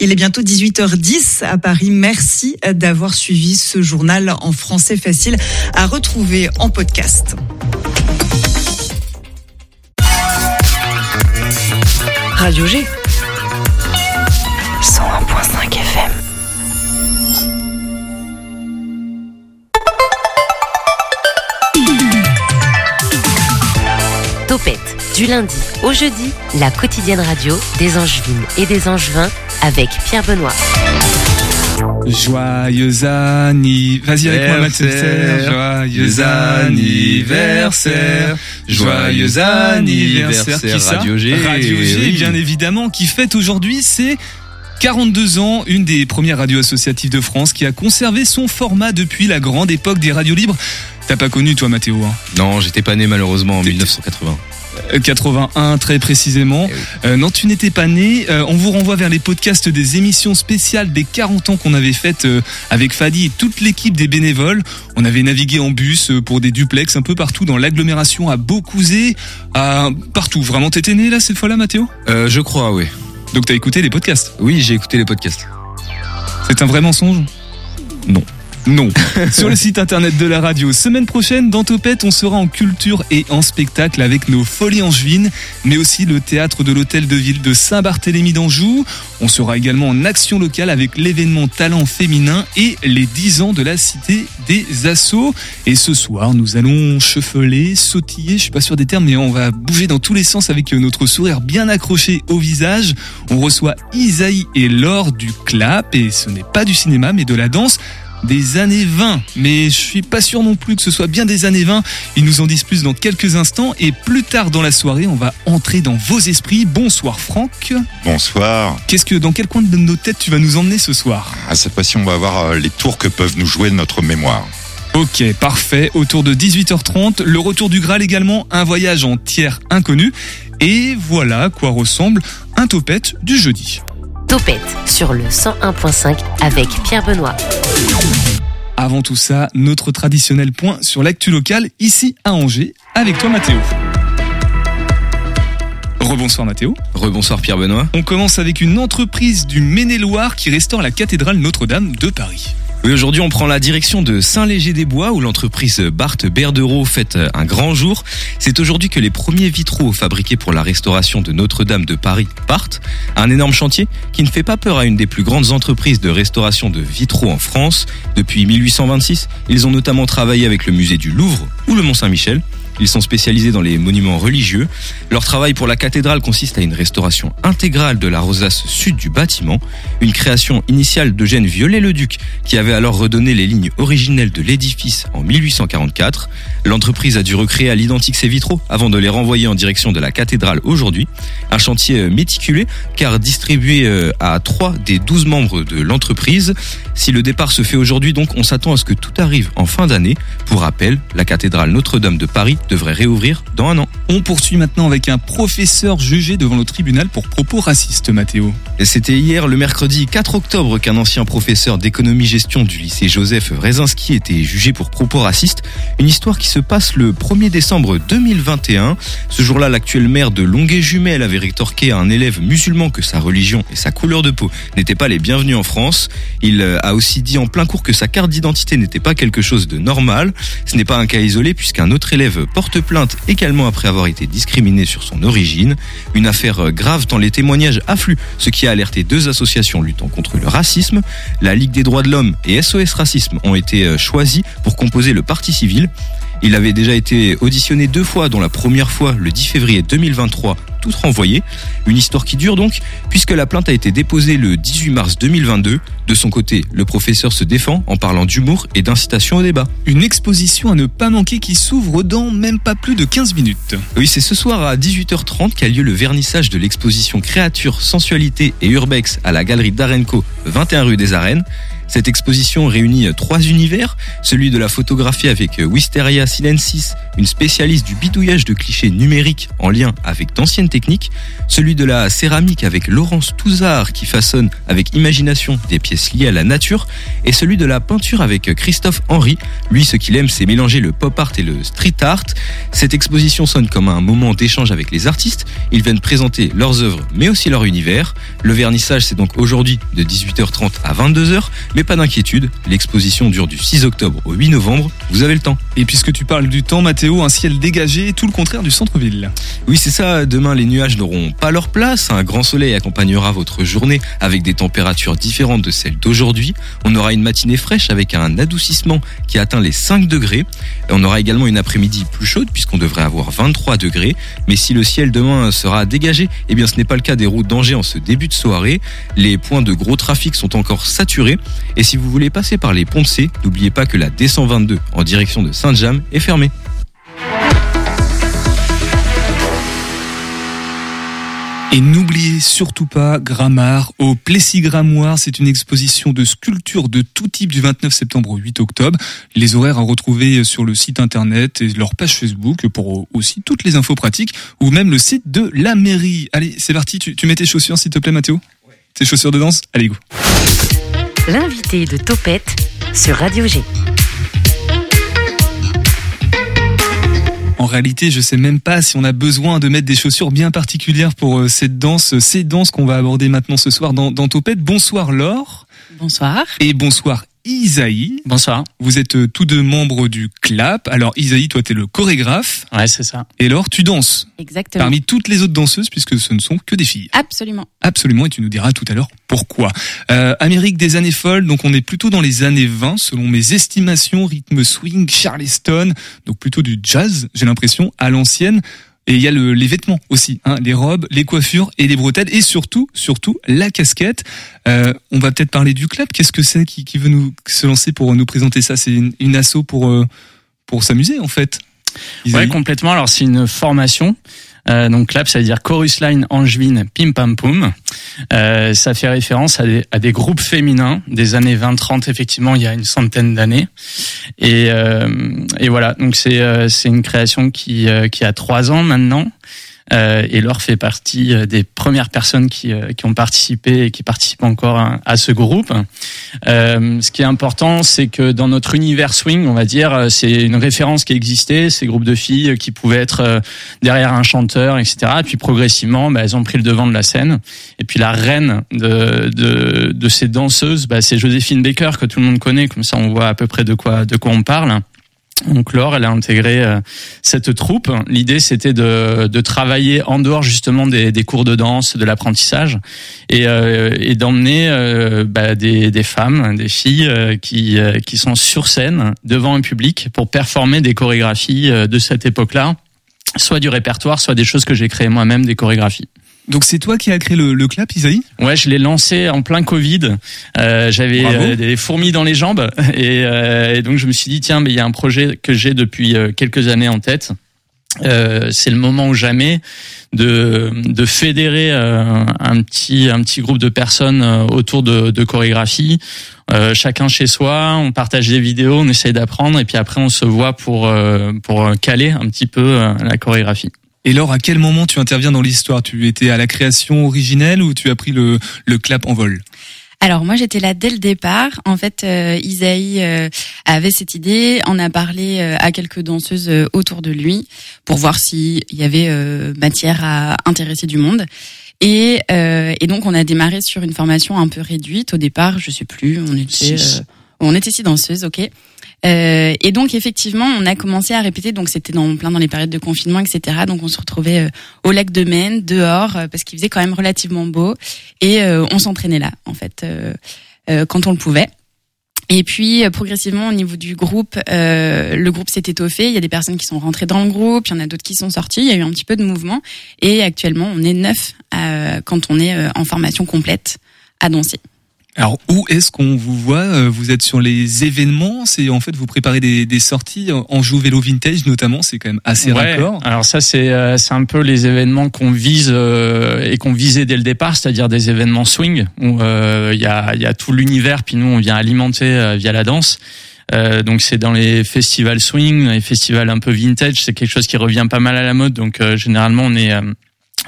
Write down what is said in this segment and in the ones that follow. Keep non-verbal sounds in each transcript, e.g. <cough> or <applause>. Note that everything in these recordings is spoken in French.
Il est bientôt 18h10 à Paris. Merci d'avoir suivi ce journal en français facile à retrouver en podcast. Radio G. du lundi au jeudi, la quotidienne radio des Angevines et des Angevins avec Pierre Benoît. Joyeux anniversaire, vas-y avec moi Mathieu. Joyeux anniversaire, joyeux anniversaire. Qui ça Radio G. Radio G, Oui. bien évidemment, qui fête aujourd'hui ses 42 ans, une des premières radios associatives de France qui a conservé son format depuis la grande époque des radios libres. T'as pas connu toi Mathéo hein? Non, j'étais pas né malheureusement en 1980. Euh, 81 très précisément. Eh oui. Euh, non, tu n'étais pas né. Euh, on vous renvoie vers les podcasts des émissions spéciales des 40 ans qu'on avait faites euh, avec Fadi et toute l'équipe des bénévoles. On avait navigué en bus euh, pour des duplex un peu partout dans l'agglomération à Beaucouzé, à partout. Vraiment, t'étais né là cette fois-là, Mathéo? Euh, je crois, oui. Donc t'as écouté les podcasts? Oui, j'ai écouté les podcasts. C'est un vrai mensonge? Non. Non. <laughs> Sur le site internet de la radio, semaine prochaine, dans Topette, on sera en culture et en spectacle avec nos folies angevines, mais aussi le théâtre de l'hôtel de ville de Saint-Barthélemy d'Anjou. On sera également en action locale avec l'événement Talent féminin et les 10 ans de la cité des assauts. Et ce soir, nous allons chefeler, sautiller, je suis pas sûr des termes, mais on va bouger dans tous les sens avec notre sourire bien accroché au visage. On reçoit Isaïe et Laure du clap, et ce n'est pas du cinéma, mais de la danse des années 20. Mais je suis pas sûr non plus que ce soit bien des années 20. Ils nous en disent plus dans quelques instants, et plus tard dans la soirée, on va entrer dans vos esprits. Bonsoir Franck. Bonsoir. Qu'est-ce que, dans quel coin de nos têtes tu vas nous emmener ce soir? À cette fois-ci, on va voir euh, les tours que peuvent nous jouer notre mémoire. Ok, parfait. Autour de 18h30, le retour du Graal également, un voyage en tiers inconnu. Et voilà à quoi ressemble un topette du jeudi. Topette sur le 101.5 avec Pierre Benoît. Avant tout ça, notre traditionnel point sur l'actu locale ici à Angers avec toi Mathéo. Rebonsoir Mathéo. Rebonsoir Pierre Benoît. On commence avec une entreprise du Maine-et-Loire qui restaure la cathédrale Notre-Dame de Paris. Oui, aujourd'hui, on prend la direction de Saint-Léger-des-Bois où l'entreprise Barthes Berdereau fête un grand jour. C'est aujourd'hui que les premiers vitraux fabriqués pour la restauration de Notre-Dame de Paris partent. Un énorme chantier qui ne fait pas peur à une des plus grandes entreprises de restauration de vitraux en France. Depuis 1826, ils ont notamment travaillé avec le musée du Louvre ou le Mont-Saint-Michel. Ils sont spécialisés dans les monuments religieux. Leur travail pour la cathédrale consiste à une restauration intégrale de la rosace sud du bâtiment, une création initiale d'Eugène Viollet-le-Duc, qui avait alors redonné les lignes originelles de l'édifice en 1844. L'entreprise a dû recréer à l'identique ses vitraux avant de les renvoyer en direction de la cathédrale aujourd'hui. Un chantier euh, méticulé, car distribué euh, à trois des 12 membres de l'entreprise. Si le départ se fait aujourd'hui, donc, on s'attend à ce que tout arrive en fin d'année. Pour rappel, la cathédrale Notre-Dame de Paris devrait réouvrir dans un an. On poursuit maintenant avec un professeur jugé devant le tribunal pour propos racistes, Mathéo. C'était hier, le mercredi 4 octobre, qu'un ancien professeur d'économie-gestion du lycée Joseph Rezinski était jugé pour propos racistes. Une histoire qui se passe le 1er décembre 2021. Ce jour-là, l'actuel maire de Longuet-Jumel avait rétorqué à un élève musulman que sa religion et sa couleur de peau n'étaient pas les bienvenus en France. Il euh, a aussi dit en plein cours que sa carte d'identité n'était pas quelque chose de normal. Ce n'est pas un cas isolé puisqu'un autre élève porte plainte également après avoir été discriminé sur son origine. Une affaire euh, grave tant les témoignages affluent, ce qui a alerté deux associations luttant contre le racisme. La Ligue des droits de l'homme et SOS Racisme ont été euh, choisis pour composer le parti civil. Il avait déjà été auditionné deux fois, dont la première fois le 10 février 2023, tout renvoyé. Une histoire qui dure donc, puisque la plainte a été déposée le 18 mars 2022. De son côté, le professeur se défend en parlant d'humour et d'incitation au débat. Une exposition à ne pas manquer qui s'ouvre dans même pas plus de 15 minutes. Oui, c'est ce soir à 18h30 qu'a lieu le vernissage de l'exposition Créatures, Sensualité et Urbex à la galerie d'Arenco, 21 rue des Arènes. Cette exposition réunit trois univers, celui de la photographie avec Wisteria Silensis, une spécialiste du bidouillage de clichés numériques en lien avec d'anciennes techniques, celui de la céramique avec Laurence Touzard qui façonne avec imagination des pièces liées à la nature, et celui de la peinture avec Christophe Henry. Lui, ce qu'il aime, c'est mélanger le pop art et le street art. Cette exposition sonne comme un moment d'échange avec les artistes. Ils viennent présenter leurs œuvres, mais aussi leur univers. Le vernissage, c'est donc aujourd'hui de 18h30 à 22h, mais pas d'inquiétude, l'exposition dure du 6 octobre au 8 novembre, vous avez le temps. Et puisque tu parles du temps, Mathéo, un ciel dégagé, tout le contraire du centre-ville. Oui, c'est ça, demain les nuages n'auront pas leur place, un grand soleil accompagnera votre journée avec des températures différentes de celles d'aujourd'hui. On aura une matinée fraîche avec un adoucissement qui atteint les 5 degrés. Et on aura également une après-midi plus chaude puisqu'on devrait avoir 23 degrés. Mais si le ciel demain sera dégagé, eh bien ce n'est pas le cas des routes d'Angers en ce début de soirée. Les points de gros trafic sont encore saturés. Et si vous voulez passer par les ponts de C, n'oubliez pas que la D122 en direction de Saint-James est fermée. Et n'oubliez surtout pas Grammar au Plessis-Grammoire. C'est une exposition de sculptures de tout type du 29 septembre au 8 octobre. Les horaires à retrouver sur le site internet et leur page Facebook pour aussi toutes les infos pratiques ou même le site de la mairie. Allez, c'est parti. Tu, tu mets tes chaussures s'il te plaît, Mathéo? Tes chaussures de danse? Allez, go. L'invité de Topette sur Radio G. En réalité, je sais même pas si on a besoin de mettre des chaussures bien particulières pour euh, cette danse, ces danses qu'on va aborder maintenant ce soir dans, dans Topette. Bonsoir Laure. Bonsoir. Et bonsoir Isaïe. Bonsoir. Vous êtes euh, tous deux membres du CLAP. Alors Isaïe, toi tu es le chorégraphe. Ouais, c'est ça. Et Laure, tu danses. Exactement. Parmi toutes les autres danseuses, puisque ce ne sont que des filles. Absolument. Absolument, et tu nous diras tout à l'heure pourquoi. Euh, Amérique des années folles, donc on est plutôt dans les années 20, selon mes estimations, rythme swing, charleston, donc plutôt du jazz, j'ai l'impression, à l'ancienne. Et il y a le, les vêtements aussi, hein, les robes, les coiffures et les bretelles, et surtout, surtout la casquette. Euh, on va peut-être parler du club. Qu'est-ce que c'est qui, qui veut nous se lancer pour nous présenter ça? C'est une, une asso pour euh, pour s'amuser en fait. Ouais, complètement. Alors c'est une formation. Euh, donc clap, ça veut dire chorus line angevine pim pam poum. Euh, ça fait référence à des, à des, groupes féminins des années 20-30 effectivement il y a une centaine d'années. Et, euh, et voilà, donc c'est euh, c'est une création qui euh, qui a trois ans maintenant. Euh, et Laure fait partie des premières personnes qui, qui ont participé et qui participent encore à, ce groupe. Euh, ce qui est important, c'est que dans notre univers swing, on va dire, c'est une référence qui existait, ces groupes de filles qui pouvaient être derrière un chanteur, etc. Et puis progressivement, bah, elles ont pris le devant de la scène. Et puis la reine de, de, de ces danseuses, bah, c'est Joséphine Baker que tout le monde connaît. Comme ça, on voit à peu près de quoi de quoi on parle. Donc Laure, elle a intégré euh, cette troupe. L'idée, c'était de, de, travailler en dehors justement des, cours de danse, de l'apprentissage, et, euh, et d'emmener euh, bah, des, des, femmes, des filles euh, qui, qui sont sur scène devant un public pour performer des chorégraphies de cette époque-là, soit du répertoire, soit des choses que j'ai créées moi-même, des chorégraphies. Donc c'est toi qui as créé le, le clap, Isaïe? Ouais, je l'ai lancé en plein Covid. Euh, J'avais euh, des fourmis dans les jambes <laughs> et, euh, et, donc je me suis dit tiens, mais il y a un projet que j'ai depuis quelques années en tête. c'est le moment ou jamais de, de fédérer un petit un petit groupe de personnes autour de, de chorégraphie. chacun chez soi, on partage des vidéos, on essaye d'apprendre et puis après on se voit pour pour caler un petit peu la chorégraphie. Et Laure, à quel moment tu interviens dans l'histoire? Tu étais à la création originelle ou tu as pris le, le clap en vol? Alors moi j'étais là dès le départ. En fait, euh, Isaïe euh, avait cette idée, en a parlé euh, à quelques danseuses euh, autour de lui pour voir s'il y avait euh, matière à intéresser du monde. Et, et, donc on a démarré sur une formation un peu réduite au départ. Je sais plus, on était on était six danseuses, ok. Euh, et donc effectivement, on a commencé à répéter. Donc c'était dans plein dans les périodes de confinement, etc. Donc on se retrouvait euh, au lac de Maine, dehors, euh, parce qu'il faisait quand même relativement beau, et euh, on s'entraînait là, en fait, quand on le pouvait. Et puis progressivement au niveau du groupe, euh, le groupe s'est étoffé. Il y a des personnes qui sont rentrées dans le groupe, il y en a d'autres qui sont sorties. Il y a eu un petit peu de mouvement. Et actuellement, on est neuf quand on est en formation complète à danser. Alors où est-ce qu'on vous voit Euh, Vous êtes sur les événements, c'est en fait vous préparez des, des sorties en jeu vélo vintage notamment, c'est quand même assez Ouais, raccord. Alors ça c'est euh, c'est un peu les événements qu'on vise euh, et qu'on visait dès le départ, c'est-à-dire des événements swing où euh, il y a il y a tout l'univers puis nous on vient alimenter euh, via la danse. Euh, donc c'est dans les festivals swing, les festivals un peu vintage, c'est quelque chose qui revient pas mal à la mode. Donc euh, généralement on est euh,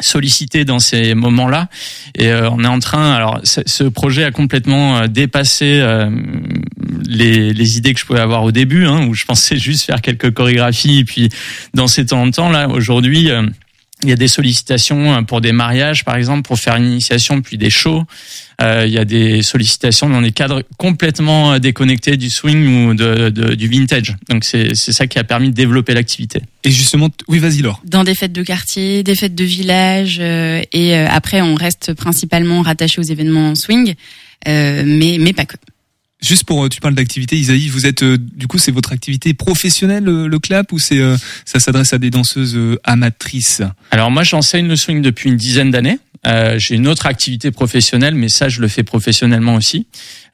sollicité dans ces moments-là. Et euh, on est en train alors ce projet a complètement euh, dépassé euh, les, les idées que je pouvais avoir au début hein, où je pensais <laughs> juste faire quelques chorégraphies. Et puis danser de temps en temps là aujourd'hui euh, il y a des sollicitations euh, pour des mariages par exemple pour faire une initiation puis des shows Euh, il y a des sollicitations dans des cadres complètement euh, déconnectés du swing ou de, de- du vintage donc c'est c'est ça qui a permis de développer l'activité Et justement, oui vas-y Laure. Dans des fêtes de quartier, des fêtes de village, euh, et euh, après on reste principalement rattaché aux événements swing, euh, mais mais pas que. Juste pour, euh, tu parles d'activité, Isaïe, vous êtes, euh, du coup, c'est votre activité professionnelle, le, le clap, ou c'est, euh, ça s'adresse à des danseuses euh, amatrices? Alors moi, j'enseigne le swing depuis une dizaine d'années. Euh, j'ai une autre activité professionnelle, mais ça, je le fais professionnellement aussi.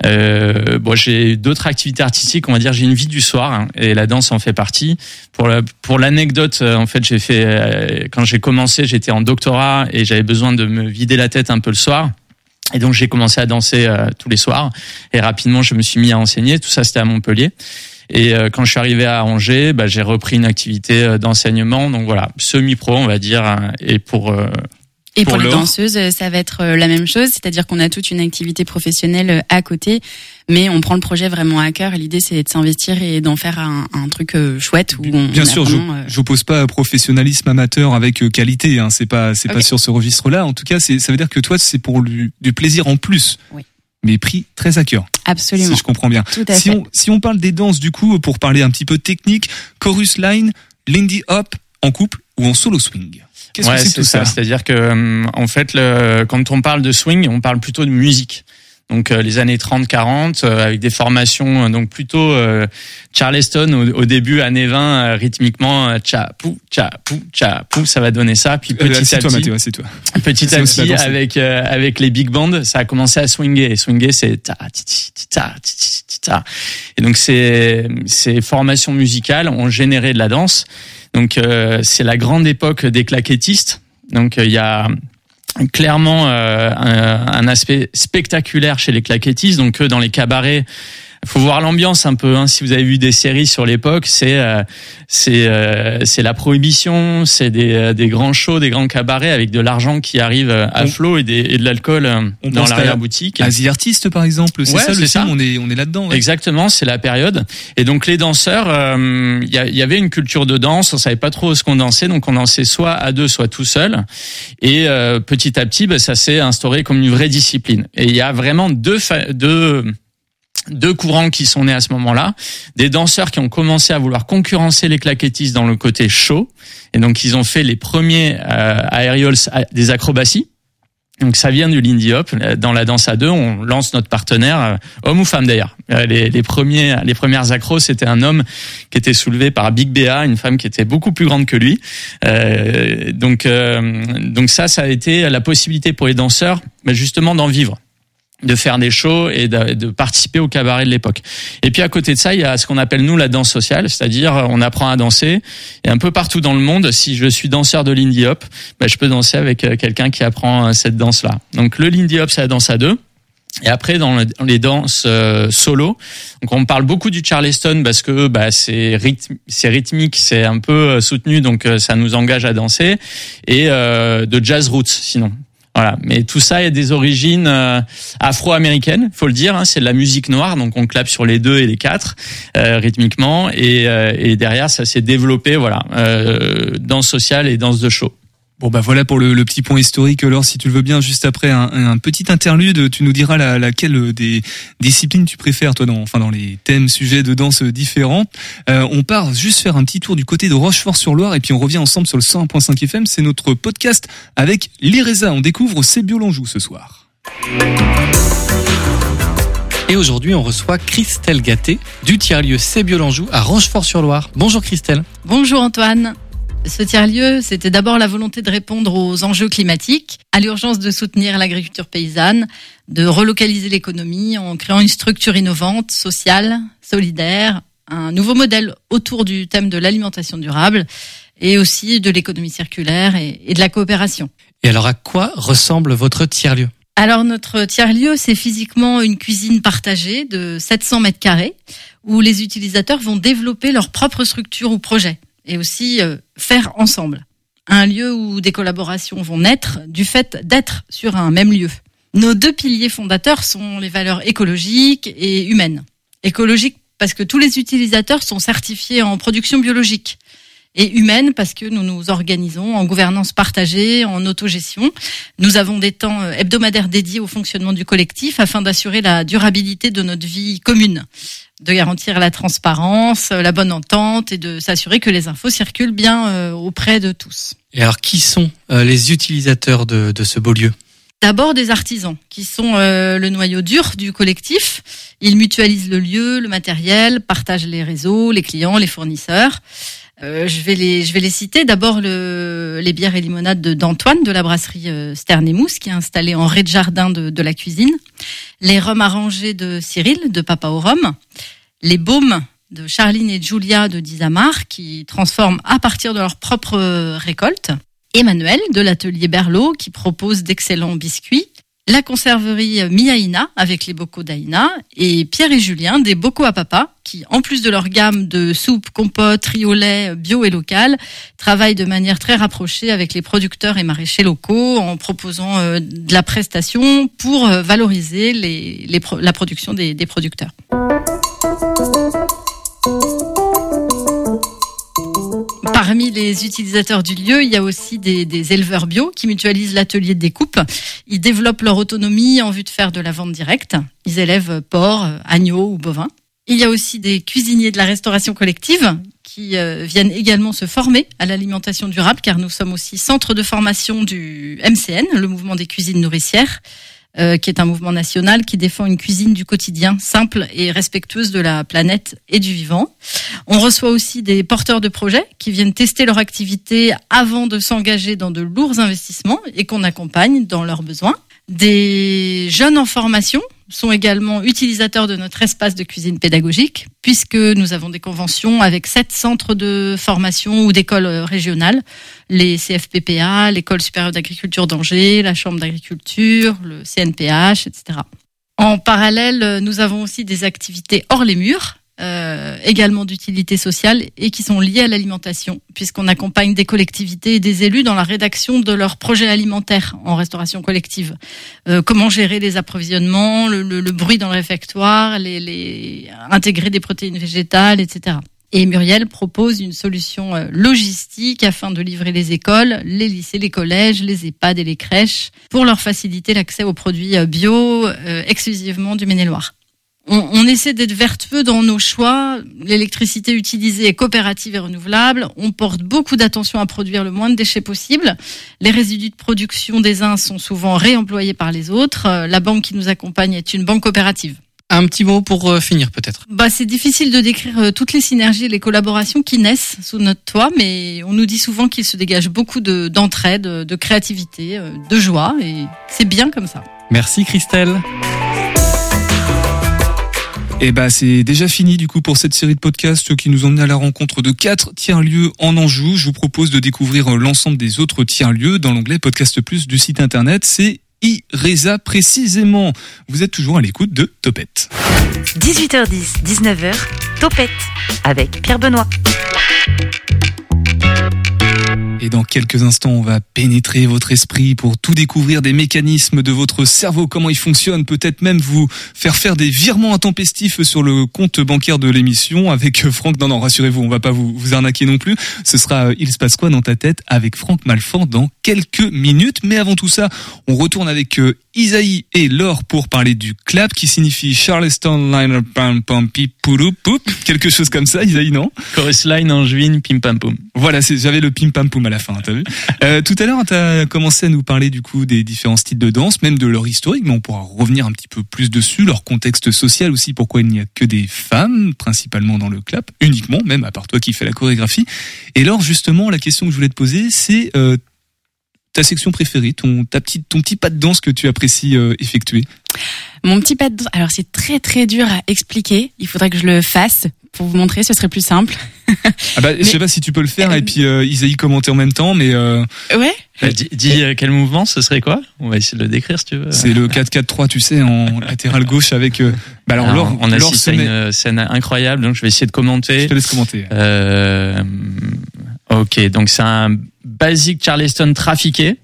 Euh, bon, j'ai d'autres activités artistiques. On va dire, j'ai une vie du soir hein, et la danse en fait partie. Pour la- pour l'anecdote, euh, en fait, j'ai fait euh, quand j'ai commencé, j'étais en doctorat et j'avais besoin de me vider la tête un peu le soir. Et donc j'ai commencé à danser euh, tous les soirs et rapidement je me suis mis à enseigner. Tout ça c'était à Montpellier. Et euh, quand je suis arrivé à Angers, bah, j'ai repris une activité euh, d'enseignement. Donc voilà, semi-pro on va dire. hein, Et pour euh, Et Pour pour, les danseuses, euh, ça va être euh, la même chose, c'est-à-dire qu'on a toute une activité professionnelle euh, à côté, mais on prend le projet vraiment à cœur. Et l'idée, c'est de s'investir et d'en faire un, un truc chouette où on, Bien on sûr, je euh, j'oppose pas professionnalisme amateur avec qualité. Hein, c'est pas, c'est pas sur ce registre-là. En tout cas, c'est, ça veut dire que toi, c'est pour du, du plaisir en plus, Oui. mais pris très à cœur. absolument, Si je comprends bien. tout à Si fait. on, si on parle des danses, du coup, pour parler un petit peu technique, chorus line, Lindy Hop en couple ou en solo swing? Qu'est-ce ouais, que c'est tout ça, C'est-à-dire que euh, en fait, le, quand on parle de swing, on parle plutôt de musique. Donc euh, les années 30-40 euh, avec des formations euh, donc plutôt euh, Charleston au, au début années 20 euh, rythmiquement tcha pou tcha pou tcha pou ça va donner ça. Puis petit à toi, petit Mathéo, c'est toi. petit à petit avec euh, avec les big bands ça a commencé à swinger. Et swinger c'est ta ti ta ti ta. Et donc ces ces formations musicales ont généré de la danse donc euh, c'est la grande époque des claquettistes. Donc euh, il y a clairement euh, un, un aspect spectaculaire chez les claquettistes. Donc eux dans les cabarets faut voir l'ambiance un peu. Hein. Si vous avez vu des séries sur l'époque, c'est euh, c'est euh, c'est la prohibition, c'est des euh, des grands shows, des grands cabarets avec de l'argent qui arrive euh, à flot et, des, et de l'alcool euh, dans l'arrière boutique. Asie Artiste, par exemple, c'est Ouais, ça le c'est film, ça. on est, on est là-dedans. ouais. Exactement, c'est la période. Et donc les danseurs, euh, il y, a- il y avait une culture de danse, on savait pas trop ce qu'on dansait, donc on dansait soit à deux, soit tout seul. Et euh, petit à petit, bah, ça s'est instauré comme une vraie discipline. Et il y a vraiment deux, deux, deux courants qui sont nés à ce moment-là. Des danseurs qui ont commencé à vouloir concurrencer les claquettistes dans le côté show. Et donc ils ont fait les premiers euh, a- des acrobaties. Donc ça vient du Lindy Hop. Euh, Dans la danse à deux, on lance notre partenaire, euh, homme ou femme d'ailleurs. Euh, Les, premiers, les premières accros, c'était un homme qui était soulevé par Big Béa, une femme qui était beaucoup plus grande que lui. Euh, donc, euh, donc ça, ça a été la possibilité pour les danseurs, mais justement d'en vivre de faire des shows et de, participer au cabaret de l'époque. Et puis à côté de ça, il y a ce qu'on appelle nous la danse sociale, c'est-à-dire euh, on apprend à danser et un peu partout dans le monde, si je suis danseur de Lindy Hop, ben, je peux danser avec euh, quelqu'un qui apprend euh, cette danse-là. Donc le Lindy Hop, c'est la danse à deux. Et après, dans, le- dans les danses euh, solo, donc on parle beaucoup du Charleston parce que bah, c'est rythme, rythmique, c'est un peu soutenu, donc ça nous engage à danser. Et euh, de jazz roots, sinon. Voilà. Mais tout ça a des origines euh, afro-américaines, faut le dire. Hein, c'est de la musique noire, donc on clappe sur les deux et les quatre euh, rythmiquement. Et, euh, et derrière, ça s'est développé, voilà, euh, danse sociale et danse de show. Bon bah voilà pour le, le petit point historique. Alors si tu le veux bien, juste après un, un petit interlude, tu nous diras la, laquelle des disciplines tu préfères toi dans enfin dans les thèmes sujets de danse différents. Euh, on part juste faire un petit tour du côté de Rochefort-sur-Loire et puis on revient ensemble sur le 101.5 FM. C'est notre podcast avec l'IRESA. On découvre Lanjou ce soir. Et aujourd'hui, on reçoit Christelle Gatté du tiers-lieu Sébio-Lanjou à Rochefort-sur-Loire. Bonjour Christelle. Bonjour Antoine. Ce tiers-lieu, c'était d'abord la volonté de répondre aux enjeux climatiques, à l'urgence de soutenir l'agriculture paysanne, de relocaliser l'économie en créant une structure innovante, sociale, solidaire, un nouveau modèle autour du thème de l'alimentation durable et aussi de l'économie circulaire et, et de la coopération. Et alors à quoi ressemble votre tiers-lieu? Alors notre tiers-lieu, c'est physiquement une cuisine partagée de 700 mètres carrés où les utilisateurs vont développer leur propre structure ou projet et aussi euh, faire ensemble. Un lieu où des collaborations vont naître du fait d'être sur un même lieu. Nos deux piliers fondateurs sont les valeurs écologiques et humaines. Écologiques parce que tous les utilisateurs sont certifiés en production biologique et humaine parce que nous nous organisons en gouvernance partagée, en autogestion. Nous avons des temps euh, hebdomadaires dédiés au fonctionnement du collectif afin d'assurer la durabilité de notre vie commune, de garantir la transparence, euh, la bonne entente et de s'assurer que les infos circulent bien euh, auprès de tous. Et alors qui sont les utilisateurs de, de ce beau lieu? D'abord des artisans qui sont le noyau dur du collectif. Ils mutualisent le lieu, le matériel, partagent les réseaux, les clients, les fournisseurs. Euh, je vais les je vais les citer. D'abord le, les bières et limonades d'Antoine de la brasserie euh, qui est installée en rez-de-jardin de, de, la cuisine. Les rhums arrangés de Cyril de Papa au rhum. Les baumes de Charline et Julia de Dizamar qui transforment à partir de leur propre récolte. Emmanuel de l'atelier Berlot qui propose d'excellents biscuits la conserverie Miaïna avec les bocaux d'Aïna et Pierre et Julien des bocaux à papa qui, en plus de leur gamme de soupes, compotes, riolets bio et local, travaillent de manière très rapprochée avec les producteurs et maraîchers locaux en proposant euh, de la prestation pour euh, valoriser la production des producteurs. Parmi les utilisateurs du lieu, il y a aussi des, éleveurs bio qui mutualisent l'atelier de découpe. Ils développent leur autonomie en vue de faire de la vente directe. Ils élèvent porcs, agneaux ou bovins. Il y a aussi des cuisiniers de la restauration collective qui euh, viennent également se former à l'alimentation durable car nous sommes aussi centre de formation du MCN, le mouvement des cuisines nourricières. Euh, qui est un mouvement national qui défend une cuisine du quotidien simple et respectueuse de la planète et du vivant. On reçoit aussi des porteurs de projets qui viennent tester leur activité avant de s'engager dans de lourds investissements et qu'on accompagne dans leurs besoins. Des jeunes en formation sont également utilisateurs de notre espace de cuisine pédagogique, puisque nous avons des conventions avec sept centres de formation ou d'écoles régionales, les CFPPA, l'École supérieure d'agriculture d'Angers, la Chambre d'agriculture, le CNPH, etc. En parallèle, nous avons aussi des activités hors les murs, euh, également d'utilité sociale et qui sont liées à l'alimentation, puisqu'on accompagne des collectivités et des élus dans la rédaction de leurs projets alimentaires en restauration collective. Euh, comment gérer les approvisionnements, le, le, le, bruit dans le réfectoire, les, les, intégrer des protéines végétales, etc. Et Muriel propose une solution euh, logistique afin de livrer les écoles, les lycées, les collèges, les EHPAD et les crèches pour leur faciliter l'accès aux produits euh, bio exclusivement du Maine-et-Loire on, on, essaie d'être vertueux dans nos choix. L'électricité utilisée est coopérative et renouvelable. On porte beaucoup d'attention à produire le moins de déchets possible. Les résidus de production des uns sont souvent réemployés par les autres. Euh, la banque qui nous accompagne est une banque coopérative. Un petit mot pour euh, finir peut-être. Bah, c'est difficile de décrire euh, toutes les synergies et les collaborations qui naissent sous notre toit, mais on nous dit souvent qu'il se dégage beaucoup d'entraide, de, de créativité, de joie, et c'est bien comme ça. Merci Christelle. Et bah c'est déjà fini du coup pour cette série de podcasts qui nous emmène à la rencontre de quatre tiers-lieux en Anjou. Je vous propose de découvrir l'ensemble des autres tiers-lieux dans l'onglet Podcast Plus du site internet. C'est IRESA précisément. Vous êtes toujours à l'écoute de Topette. 18h10, 19h, Topette avec Pierre Benoît. Et dans quelques instants, on va pénétrer votre esprit pour tout découvrir des mécanismes de votre cerveau, comment il fonctionne, peut-être même vous faire faire des virements intempestifs sur le compte bancaire de l'émission avec Franck. Non, non, rassurez-vous, on va pas vous, vous arnaquer non plus. Ce sera Il se passe quoi dans ta tête avec Franck Malfort dans quelques minutes. Mais avant tout ça, on retourne avec Isaïe et Laure pour parler du clap qui signifie Charleston Liner Pam Pam Pip Quelque chose comme ça, Isaïe, non? Chorus line en juin, pim pam poum. Voilà, j'avais le pim pam poum à la vu euh, Tout à l'heure, t'as commencé à nous parler du coup des différents styles de danse, même de leur historique, mais on pourra revenir un petit peu plus dessus, leur contexte social aussi, pourquoi il n'y a que des femmes, principalement dans le clap, uniquement, même à part toi qui fais la chorégraphie. Et alors justement, la question que je voulais te poser, c'est euh, ta section préférée, ton petit pas de danse que tu apprécies euh, effectuer? Mon petit pas de danse, alors c'est très très dur à expliquer. Il faudrait que je le fasse pour vous montrer, ce serait plus simple. <laughs> ah bah, Je sais pas si tu peux le faire et puis euh, Isaïe commenter en même temps, mais euh, ouais. Bah, dis, dis euh, quel mouvement ce serait quoi? On va essayer de le décrire si tu veux. C'est le <laughs> 4-4-3, tu sais, en latéral gauche avec. Euh, bah alors, alors on a assisté à une scène incroyable, donc je vais essayer de commenter. Je te laisse commenter. Euh, ok, donc c'est un basic Charleston trafiqué,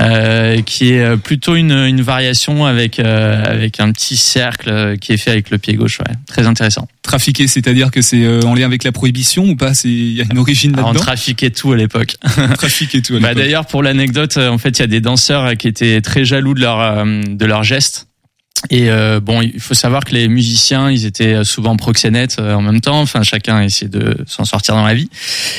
euh, qui est plutôt une, une variation avec euh, avec un petit cercle qui est fait avec le pied gauche. Ouais, très intéressant. Trafiqué, c'est-à-dire que c'est euh, en lien avec la prohibition ou pas? C'est il y a une origine là-dedans. On trafiquait tout à l'époque. <laughs> trafiquait tout. À bah d'ailleurs pour l'anecdote, en fait, il y a des danseurs qui étaient très jaloux de leur de leurs gestes et euh, bon, il faut savoir que les musiciens, ils étaient souvent proxénètes euh, en même temps. Enfin, chacun essayait de s'en sortir dans la vie.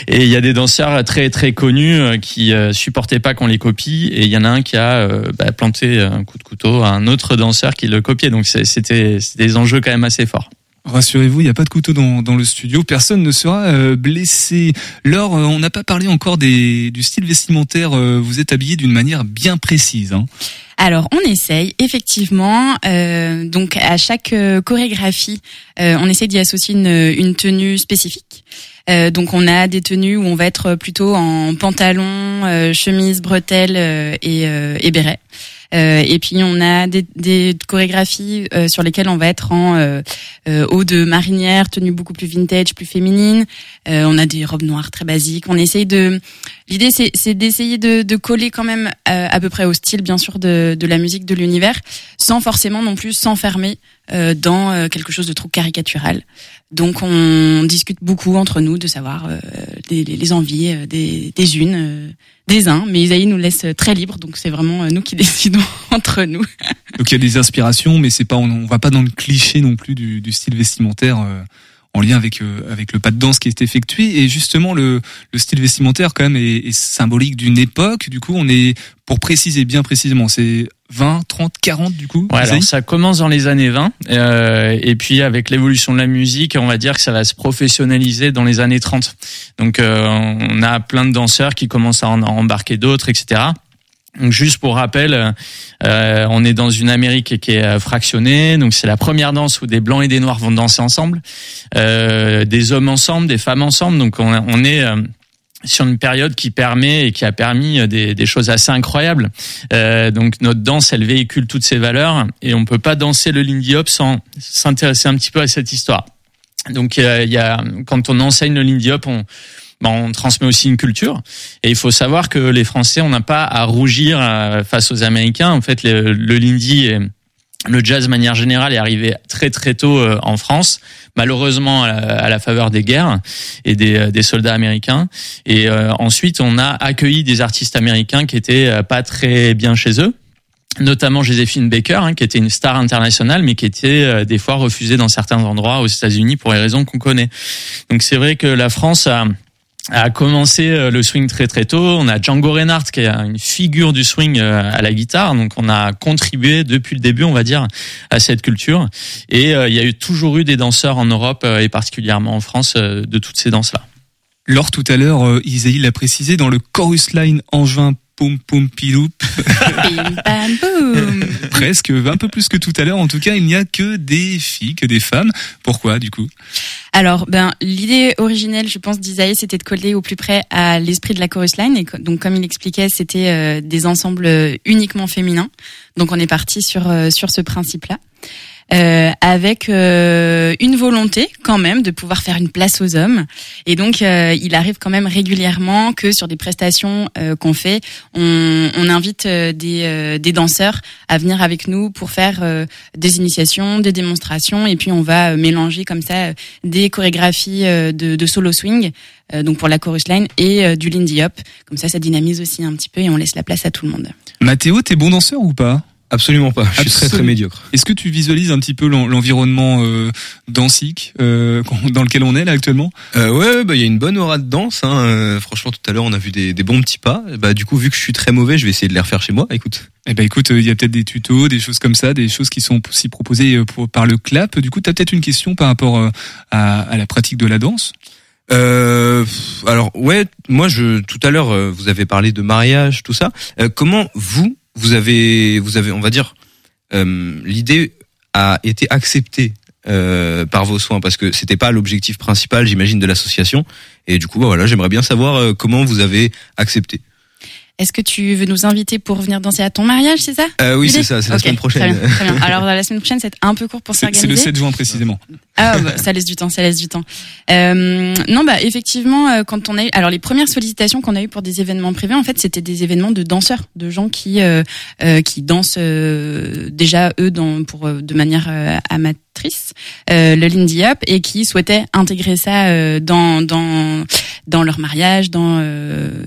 Et il y a des danseurs très très connus euh, qui supportaient pas qu'on les copie. Et il y en a un qui a bah, planté un coup de couteau à un autre danseur qui le copiait. Donc c'était des enjeux quand même assez forts. Rassurez-vous, il n'y a pas de couteau dans, dans, le studio, personne ne sera blessé. Laure, on n'a pas parlé encore des, du style vestimentaire, vous êtes habillé d'une manière bien précise. Hein. Alors, on essaye effectivement. Euh, donc, à chaque euh, chorégraphie, euh, on essaye d'y associer une, une, tenue spécifique. Euh, donc, on a des tenues où on va être plutôt en pantalon, euh, chemise, bretelles et, et béret. Euh, et puis on a des, des chorégraphies euh, sur lesquelles on va être en euh, haut de marinière, tenue beaucoup plus vintage, plus féminine. on a des robes noires très basiques. On essaye de L'idée, c'est d'essayer de, de, coller quand même à, peu près au style, bien sûr, de, de la musique, de l'univers, sans forcément non plus s'enfermer euh, dans quelque chose de trop caricatural. Donc, on discute beaucoup entre nous de savoir euh, les, les, envies des, des unes, des uns, mais Isaïe nous laisse très libre, donc c'est vraiment nous qui <laughs> décidons entre nous. donc il y a des inspirations, mais c'est pas, on, on va pas dans le cliché non plus du, du style vestimentaire en lien avec euh, avec le pas de danse qui est effectué et justement le, le style vestimentaire quand même est, est symbolique d'une époque du coup on est pour préciser bien précisément c'est 20 30 40 du coup ouais, alors ça commence dans les années 20 euh, et puis avec l'évolution de la musique on va dire que ça va se professionnaliser dans les années 30 donc euh, on a plein de danseurs qui commencent à en embarquer d'autres etc donc juste pour rappel, euh, on est dans une Amérique qui est euh, fractionnée, donc c'est la première danse où des blancs et des noirs vont danser ensemble, euh, des hommes ensemble, des femmes ensemble. Donc on, on est euh, sur une période qui permet et qui a permis des, des choses assez incroyables. Euh, donc notre danse, elle véhicule toutes ces valeurs et on peut pas danser le Lindy Hop sans s'intéresser un petit peu à cette histoire. Donc il y a quand on enseigne le Lindy Hop, on ben, on transmet aussi une culture. Et il faut savoir que les Français, on n'a pas à rougir euh, face aux Américains. En fait, le, le Lindy et le jazz, de manière générale, est arrivé très très tôt euh, en France, malheureusement à la, faveur des guerres et des, euh, des soldats américains. Et ensuite, on a accueilli des artistes américains qui étaient pas très bien chez eux notamment Joséphine Baker, hein, qui était une star internationale, mais qui était des fois refusée dans certains endroits aux États-Unis pour les raisons qu'on connaît. Donc c'est vrai que la France a a commencé euh, le swing très très tôt. On a Django Reinhardt qui est une figure du swing euh, à la guitare, donc on a contribué depuis le début, on va dire, à cette culture. Et euh, il y a eu toujours eu des danseurs en Europe et particulièrement en France de toutes ces danses-là. Lors tout à l'heure, Isaïe l'a précisé, dans le chorus line juin poum poum piloup. <laughs> Presque, un peu plus que tout à l'heure. En tout cas, il n'y a que des filles, que des femmes. Pourquoi, du coup? Alors, ben, l'idée originelle, je pense, d'Isaïe, c'était de coller au plus près à l'esprit de la chorus line. Et donc, comme il expliquait, c'était euh, des ensembles uniquement féminins. Donc, on est parti sur euh, sur ce principe-là. Euh, avec euh, une volonté quand même de pouvoir faire une place aux hommes. Et donc, euh, il arrive quand même régulièrement que sur des prestations qu'on fait, on, on invite des, des danseurs à venir avec nous pour faire des initiations, des démonstrations, et puis on va mélanger comme ça des chorégraphies de, de solo swing. donc pour la chorus line et du lindy hop comme ça ça dynamise aussi un petit peu et on laisse la place à tout le monde. Mathéo, t'es bon danseur ou pas? Absolument pas. Je suis très très médiocre. Est-ce que tu visualises un petit peu l'en- l'environnement euh, dansique euh, dans lequel on est là actuellement? Euh, ouais, bah il y a une bonne aura de danse. Hein. Euh, franchement, tout à l'heure, on a vu des, des bons petits pas. Bah du coup, vu que je suis très mauvais, je vais essayer de les refaire chez moi. Écoute. Eh ben écoute, euh, il y a peut-être des tutos, des choses comme ça, des choses qui sont aussi proposées euh, pour- par le clap. Du coup, tu as peut-être une question par rapport euh, à, à la pratique de la danse? Euh, alors ouais, moi je tout à l'heure euh, vous avez parlé de mariage, tout ça. Euh, comment vous vous avez vous avez on va dire euh, l'idée a été acceptée euh, par vos soins parce que c'était pas l'objectif principal, j'imagine, de l'association. Et du coup, bah, voilà, j'aimerais bien savoir euh, comment vous avez accepté. Est-ce que tu veux nous inviter pour venir danser à ton mariage, c'est ça Euh, oui, c'est ça, c'est la semaine prochaine. Très bien, très bien. Alors la semaine prochaine, c'est un peu court pour C'est c'est le s'organiser. 7 juin précisément. Ah, bah, ça laisse du temps, ça laisse du temps. Euh, non, bah effectivement, euh, quand on a eu, alors les premières sollicitations qu'on a eues pour des événements privés, en fait, c'était des événements de danseurs, de gens qui euh, euh, qui dansent euh, déjà eux dans pour de manière amatrice le Lindy Hop et qui souhaitaient intégrer ça dans dans dans leur mariage, dans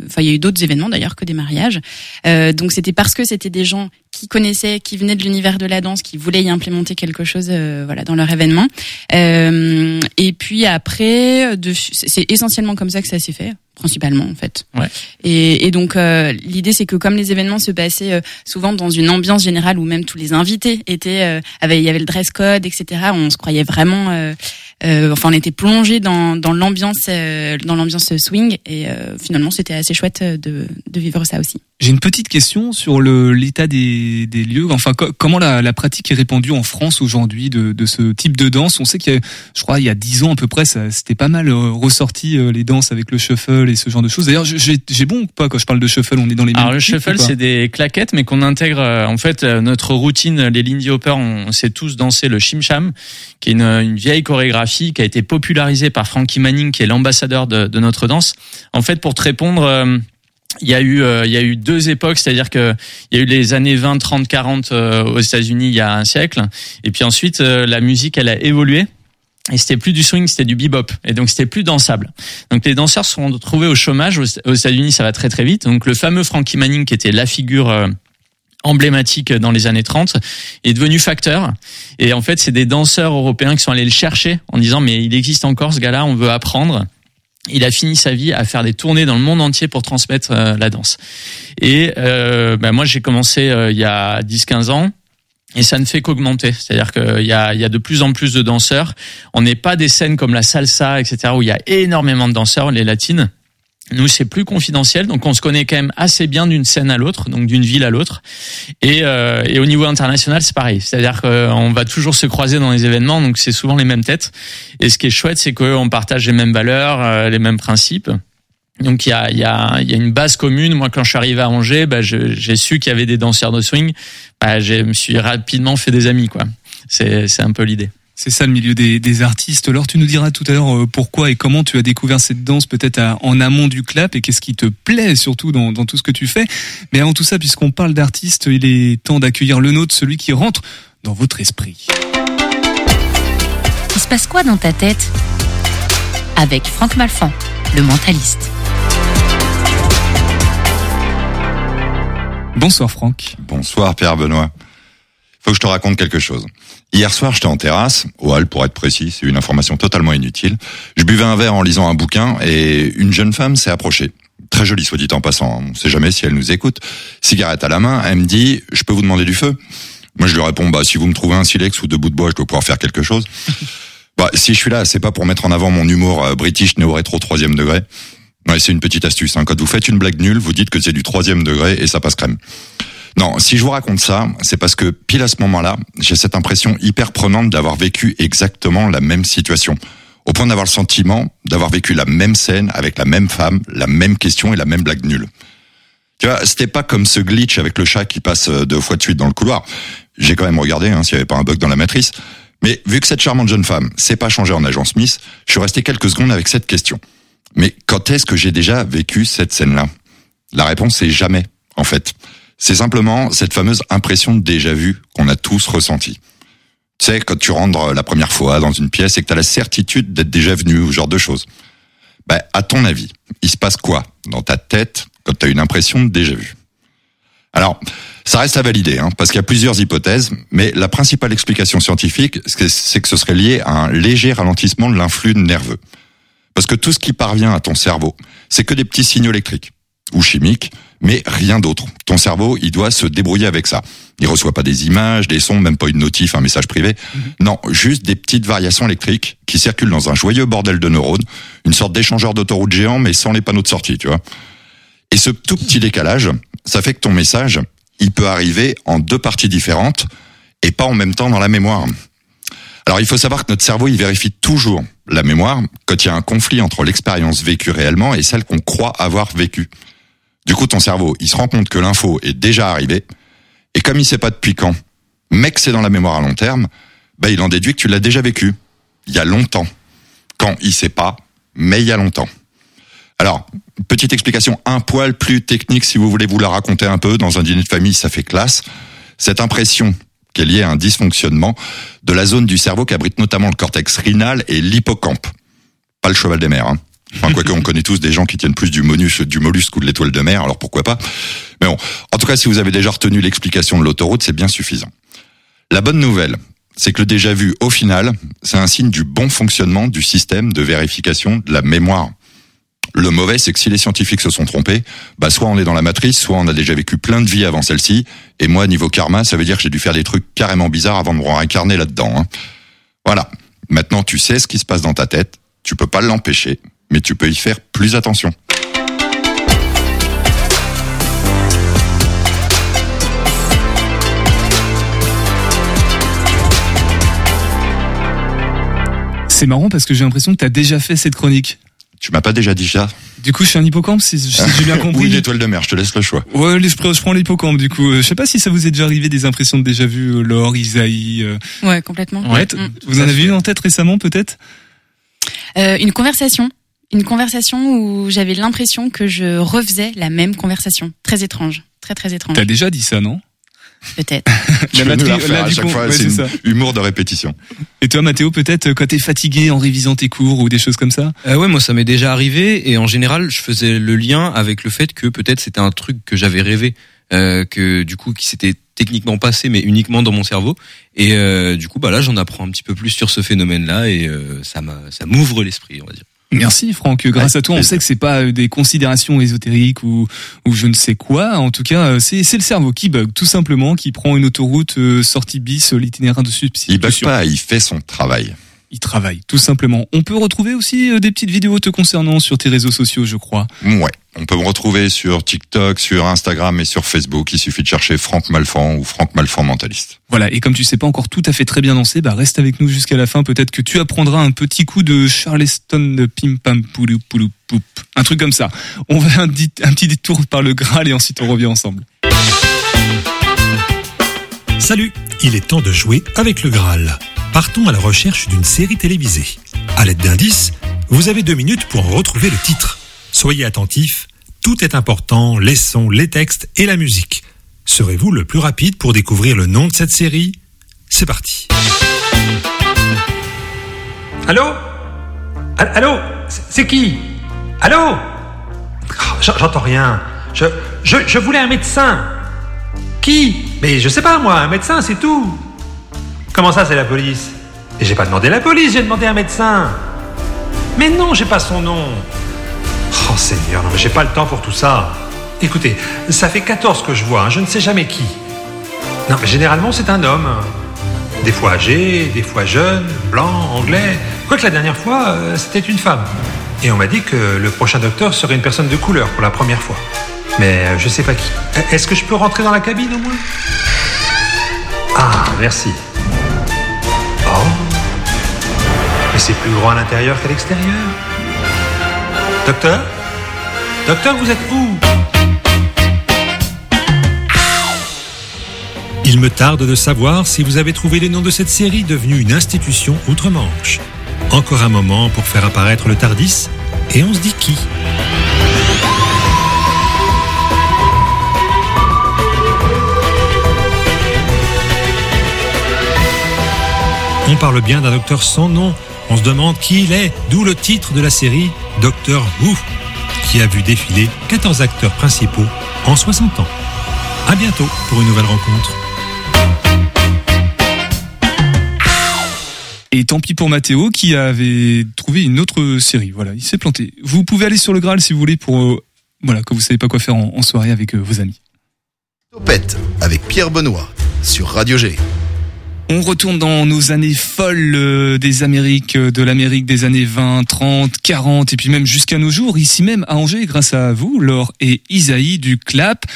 enfin il y a eu d'autres événements d'ailleurs que des mariages. Donc c'était parce que c'était des gens qui connaissaient, qui venaient de l'univers de la danse, qui voulaient y implémenter quelque chose, euh, voilà, dans leur événement. Euh, et puis après, de, c'est essentiellement comme ça que ça s'est fait, principalement en fait. Ouais. Et, et donc euh, l'idée c'est que comme les événements se passaient euh, souvent dans une ambiance générale où même tous les invités étaient, euh, il y avait le dress code, etc. On se croyait vraiment, euh, enfin on était plongé dans, dans l'ambiance, euh, dans l'ambiance swing. Et euh, finalement c'était assez chouette euh, de, de vivre ça aussi. J'ai une petite question sur le l'état des, des lieux. Enfin, co- comment la, la pratique est répandue en France aujourd'hui de, de ce type de danse? On sait qu'il y a, je crois, il y a dix ans à peu près, ça c'était pas mal euh, ressorti euh, les danses avec le shuffle et ce genre de choses. D'ailleurs, j'ai j'ai bon ou pas quand je parle de shuffle? On est dans les mêmes Alors le shuffle, c'est des claquettes, mais qu'on intègre. euh, En fait, euh, notre routine, les Lindy Hopper, on, on sait tous danser le Shim Sham, qui est une, une vieille chorégraphie qui a été popularisée par Frankie Manning, qui est l'ambassadeur de, notre danse. En fait, pour te répondre. euh, il y a eu euh, il y a eu deux époques, c'est-à-dire que il y a eu les années 20, 30, 40 euh, aux États-Unis il y a un siècle et puis ensuite euh, la musique elle a évolué et c'était plus du swing, c'était du bebop et donc c'était plus dansable. Donc les danseurs se sont retrouvés au chômage aux États-Unis, ça va très très vite. Donc le fameux Frankie Manning qui était la figure emblématique dans les années 30 est devenu facteur et en fait c'est des danseurs européens qui sont allés le chercher en disant mais il existe encore ce gars-là, on veut apprendre il a fini sa vie à faire des tournées dans le monde entier pour transmettre euh, la danse. Et euh, ben moi, j'ai commencé euh, il y a 10-15 ans. Et ça ne fait qu'augmenter. C'est-à-dire qu'il y a, il y a de plus en plus de danseurs. On n'est pas des scènes comme la salsa, etc., où il y a énormément de danseurs, les latines. Nous, c'est plus confidentiel, donc on se connaît quand même assez bien d'une scène à l'autre, donc d'une ville à l'autre. Et, euh, et au niveau international, c'est pareil. C'est-à-dire qu'on va toujours se croiser dans les événements, donc c'est souvent les mêmes têtes. Et ce qui est chouette, c'est qu'on partage les mêmes valeurs, euh, les mêmes principes. Donc il y a, y, a, y a une base commune. Moi, quand je suis arrivé à Angers, bah, j'ai su qu'il y avait des danseurs de swing. Bah, je me suis rapidement fait des amis, quoi. C'est un peu l'idée. C'est ça le milieu des, des artistes. Alors tu nous diras tout à l'heure euh, pourquoi et comment tu as découvert cette danse peut-être en amont du clap et qu'est-ce qui te plaît surtout dans, dans tout ce que tu fais. Mais avant tout ça, puisqu'on parle d'artistes, il est temps d'accueillir le nôtre, celui qui rentre dans votre esprit. Il se passe quoi dans ta tête Avec Franck Malfan, le mentaliste? Bonsoir Franck. Bonsoir Pierre Benoît. Faut que je te raconte quelque chose. Hier soir, j'étais en terrasse, au hall pour être précis, c'est une information totalement inutile. Je buvais un verre en lisant un bouquin et une jeune femme s'est approchée. Très jolie, soit dit en passant. On sait jamais si elle nous écoute. Cigarette à la main, elle me dit, je peux vous demander du feu? Moi, je lui réponds, bah, si vous me trouvez un silex ou deux bouts de bois, je dois pouvoir faire quelque chose. <laughs> bah, si je suis là, c'est pas pour mettre en avant mon humour euh, british néo-rétro troisième degré. Ouais, c'est une petite astuce. Hein. Quand vous faites une blague nulle, vous dites que c'est du troisième degré et ça passe crème. Non, si je vous raconte ça, c'est parce que pile à ce moment-là, j'ai cette impression hyper prenante d'avoir vécu exactement la même situation. Au point d'avoir le sentiment d'avoir vécu la même scène avec la même femme, la même question et la même blague nulle. Tu vois, c'était pas comme ce glitch avec le chat qui passe euh, deux fois de suite dans le couloir. J'ai quand même regardé hein, s'il y avait pas un bug dans la matrice. Mais vu que cette charmante jeune femme s'est pas changée en agent Smith, je suis resté quelques secondes avec cette question. Mais quand est-ce que j'ai déjà vécu cette scène-là? La réponse est jamais, en fait. C'est simplement cette fameuse impression de déjà vu qu'on a tous ressenti. Tu sais, quand tu rentres la première fois dans une pièce et que tu as la certitude d'être déjà venu ou ce genre de choses. Ben, à ton avis, il se passe quoi dans ta tête quand tu as une impression de déjà vu? Alors, Ça reste à valider, hein, parce qu'il y a plusieurs hypothèses, mais la principale explication scientifique, c'est que ce serait lié à un léger ralentissement de l'influx nerveux. Parce que tout ce qui parvient à ton cerveau, c'est que des petits signaux électriques ou chimiques, mais rien d'autre. Ton cerveau, il doit se débrouiller avec ça. Il reçoit pas des images, des sons, même pas une notif, un message privé. Non, juste des petites variations électriques qui circulent dans un joyeux bordel de neurones, une sorte d'échangeur d'autoroute géant, mais sans les panneaux de sortie, tu vois. Et ce tout petit décalage, ça fait que ton message, il peut arriver en deux parties différentes et pas en même temps dans la mémoire. Alors il faut savoir que notre cerveau, il vérifie toujours la mémoire quand il y a un conflit entre l'expérience vécue réellement et celle qu'on croit avoir vécue. Du coup, ton cerveau, il se rend compte que l'info est déjà arrivée, et comme il sait pas depuis quand, mais que c'est dans la mémoire à long terme, bah, il en déduit que tu l'as déjà vécu, il y a longtemps. Quand il sait pas, mais il y a longtemps. Alors, petite explication un poil plus technique si vous voulez vous la raconter un peu, dans un dîner de famille, ça fait classe. Cette impression qui est liée à un dysfonctionnement de la zone du cerveau qui abrite notamment le cortex rhinal et l'hippocampe. Pas le cheval des mers, hein. Enfin, quoique on connaît tous des gens qui tiennent plus du, mollusque ou de l'étoile de mer, alors pourquoi pas. Mais bon, en tout cas, si vous avez déjà retenu l'explication de l'autoroute, c'est bien suffisant. La bonne nouvelle, c'est que le déjà vu, au final, c'est un signe du bon fonctionnement du système de vérification de la mémoire. Le mauvais, c'est que si les scientifiques se sont trompés, bah soit on est dans la matrice, soit on a déjà vécu plein de vies avant celle-ci. Et moi, niveau karma, ça veut dire que j'ai dû faire des trucs carrément bizarres avant de me réincarner là-dedans. hein. Voilà. Maintenant, tu sais ce qui se passe dans ta tête. Tu peux pas l'empêcher, mais tu peux y faire plus attention. C'est marrant parce que j'ai l'impression que tu as déjà fait cette chronique. Tu m'as pas déjà dit ça Du coup, je suis un hippocampe, si, si j'ai bien <laughs> Ou compris. l'étoile de mer, je te laisse le choix. Ouais, je prends, l'hippocampe du coup. Euh, Je sais pas si ça vous est déjà arrivé des impressions de déjà vu, euh, Laure, Isaïe. euh, Ouais, complètement. Ouais, t- Mm. vous en avez une en tête récemment peut-être? Euh, une conversation. Une conversation où j'avais l'impression que je refaisais la même conversation. Très étrange. Très, très étrange. T'as déjà dit ça, non Peut-être. <laughs> La nous la refaire là, à chaque coup, fois, ouais, c'est c'est une- ça. humour de répétition. Et toi, Mathéo, peut-être euh, quand t'es fatigué en révisant tes cours ou des choses comme ça? Euh, ouais, moi ça m'est déjà arrivé et en général je faisais le lien avec le fait que peut-être c'était un truc que j'avais rêvé, euh, que du coup qui s'était techniquement passé mais uniquement dans mon cerveau et euh, du coup bah là j'en apprends un petit peu plus sur ce phénomène-là et euh, ça m'a ça m'ouvre l'esprit on va dire. Merci Franck. Grâce Ouais, à toi, on sait que c'est pas euh, des considérations ésotériques ou ou je ne sais quoi. En tout cas, euh, c'est c'est le cerveau qui bug tout simplement, qui prend une autoroute euh, sortie bis, l'itinéraire de Il bug substitution. pas, il fait son travail. Il travaille tout simplement. On peut retrouver aussi euh, des petites vidéos te concernant sur tes réseaux sociaux, je crois. Ouais. On peut me retrouver sur TikTok, sur Instagram et sur Facebook. Il suffit de chercher Franck Malfan ou Franck Malfan mentaliste. Voilà, et comme tu sais pas encore tout à fait très bien danser, bah reste avec nous jusqu'à la fin. Peut-être que tu apprendras un petit coup de Charleston de pim pam poulou poulou poup. Un truc comme ça. On va un, un petit détour par le Graal et ensuite on revient ensemble. Salut, il est temps de jouer avec le Graal. Partons à la recherche d'une série télévisée. À l'aide d'indices, vous avez deux minutes pour en retrouver le titre. Soyez attentifs, tout est important, les sons, les textes et la musique. Serez-vous le plus rapide pour découvrir le nom de cette série? C'est parti. Allô? Al- Allô? C'est qui? Allô? J'en- J'entends rien. Je, je voulais un médecin. Qui? Mais je sais pas moi, un médecin, c'est tout. Comment ça, c'est la police? Et j'ai pas demandé la police, j'ai demandé un médecin. Mais non, j'ai pas son nom. Oh Seigneur, non mais j'ai pas le temps pour tout ça. Écoutez, ça fait 14 que je vois, hein, je ne sais jamais qui. Non, mais généralement c'est un homme. Des fois âgé, des fois jeune, blanc, anglais. Quoique la dernière fois, euh, c'était une femme. Et on m'a dit que le prochain docteur serait une personne de couleur pour la première fois. Mais euh, je sais pas qui. Euh, Est-ce que je peux rentrer dans la cabine au moins? Ah, merci. Oh. Mais c'est plus grand à l'intérieur qu'à l'extérieur. Docteur? Docteur, vous êtes où? Il me tarde de savoir si vous avez trouvé les noms de cette série devenue une institution outre-Manche. Encore un moment pour faire apparaître le Tardis, et on se dit qui? On parle bien d'un docteur sans nom. On se demande qui il est, d'où le titre de la série Docteur Who, qui a vu défiler 14 acteurs principaux en 60 ans. À bientôt pour une nouvelle rencontre. Et tant pis pour Mathéo qui avait trouvé une autre série. Voilà, il s'est planté. Vous pouvez aller sur le Graal si vous voulez pour euh, voilà que vous savez pas quoi faire en, en soirée avec euh, vos amis. Topette avec Pierre Benoît sur Radio G. On retourne dans nos années folles euh, des Amériques, euh, de l'Amérique des années 20, 30, 40 et puis même jusqu'à nos jours, ici même à Angers, grâce à vous, Laure et Isaïe du CLAP,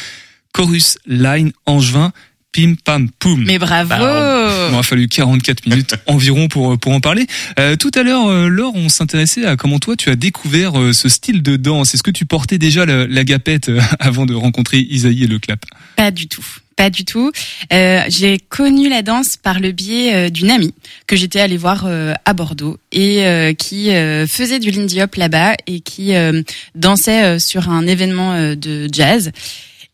Chorus Line Angevin, Pim Pam Poum. Mais bravo Bah, Il m'aura fallu 44 minutes <laughs> environ pour pour en parler. Euh, tout à l'heure, euh, Laure, on s'intéressait à comment toi tu as découvert ce style de danse. Est-ce que tu portais déjà la, la gapette <laughs> avant de rencontrer Isaïe et le clap? Pas du tout. Pas du tout. Euh, j'ai connu la danse par le biais euh, d'une amie que j'étais allée voir euh, à Bordeaux et euh, qui euh, faisait du Lindy Hop là-bas et qui euh, dansait euh, sur un événement euh, de jazz.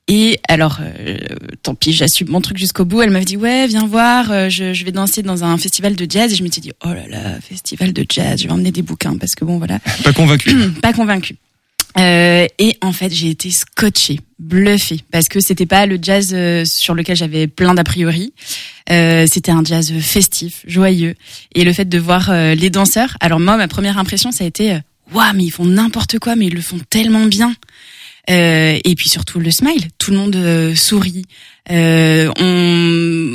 Et alors, euh, tant pis, j'assume mon truc jusqu'au bout. Elle m'avait dit ouais, viens voir, euh, je, je vais danser dans un festival de jazz. Et je me suis dit oh là là, festival de jazz, je vais emmener des bouquins parce que bon voilà. Pas convaincu. <clears throat> pas convaincu. Euh, et en fait, j'ai été scotchée, bluffée, parce que c'était pas le jazz euh, sur lequel j'avais plein d'a priori. Euh, c'était un jazz festif, joyeux, et le fait de voir euh, les danseurs. Alors moi, ma première impression, ça a été, euh, waouh, mais ils font n'importe quoi, mais ils le font tellement bien. Et puis surtout le smile, tout le monde sourit. On,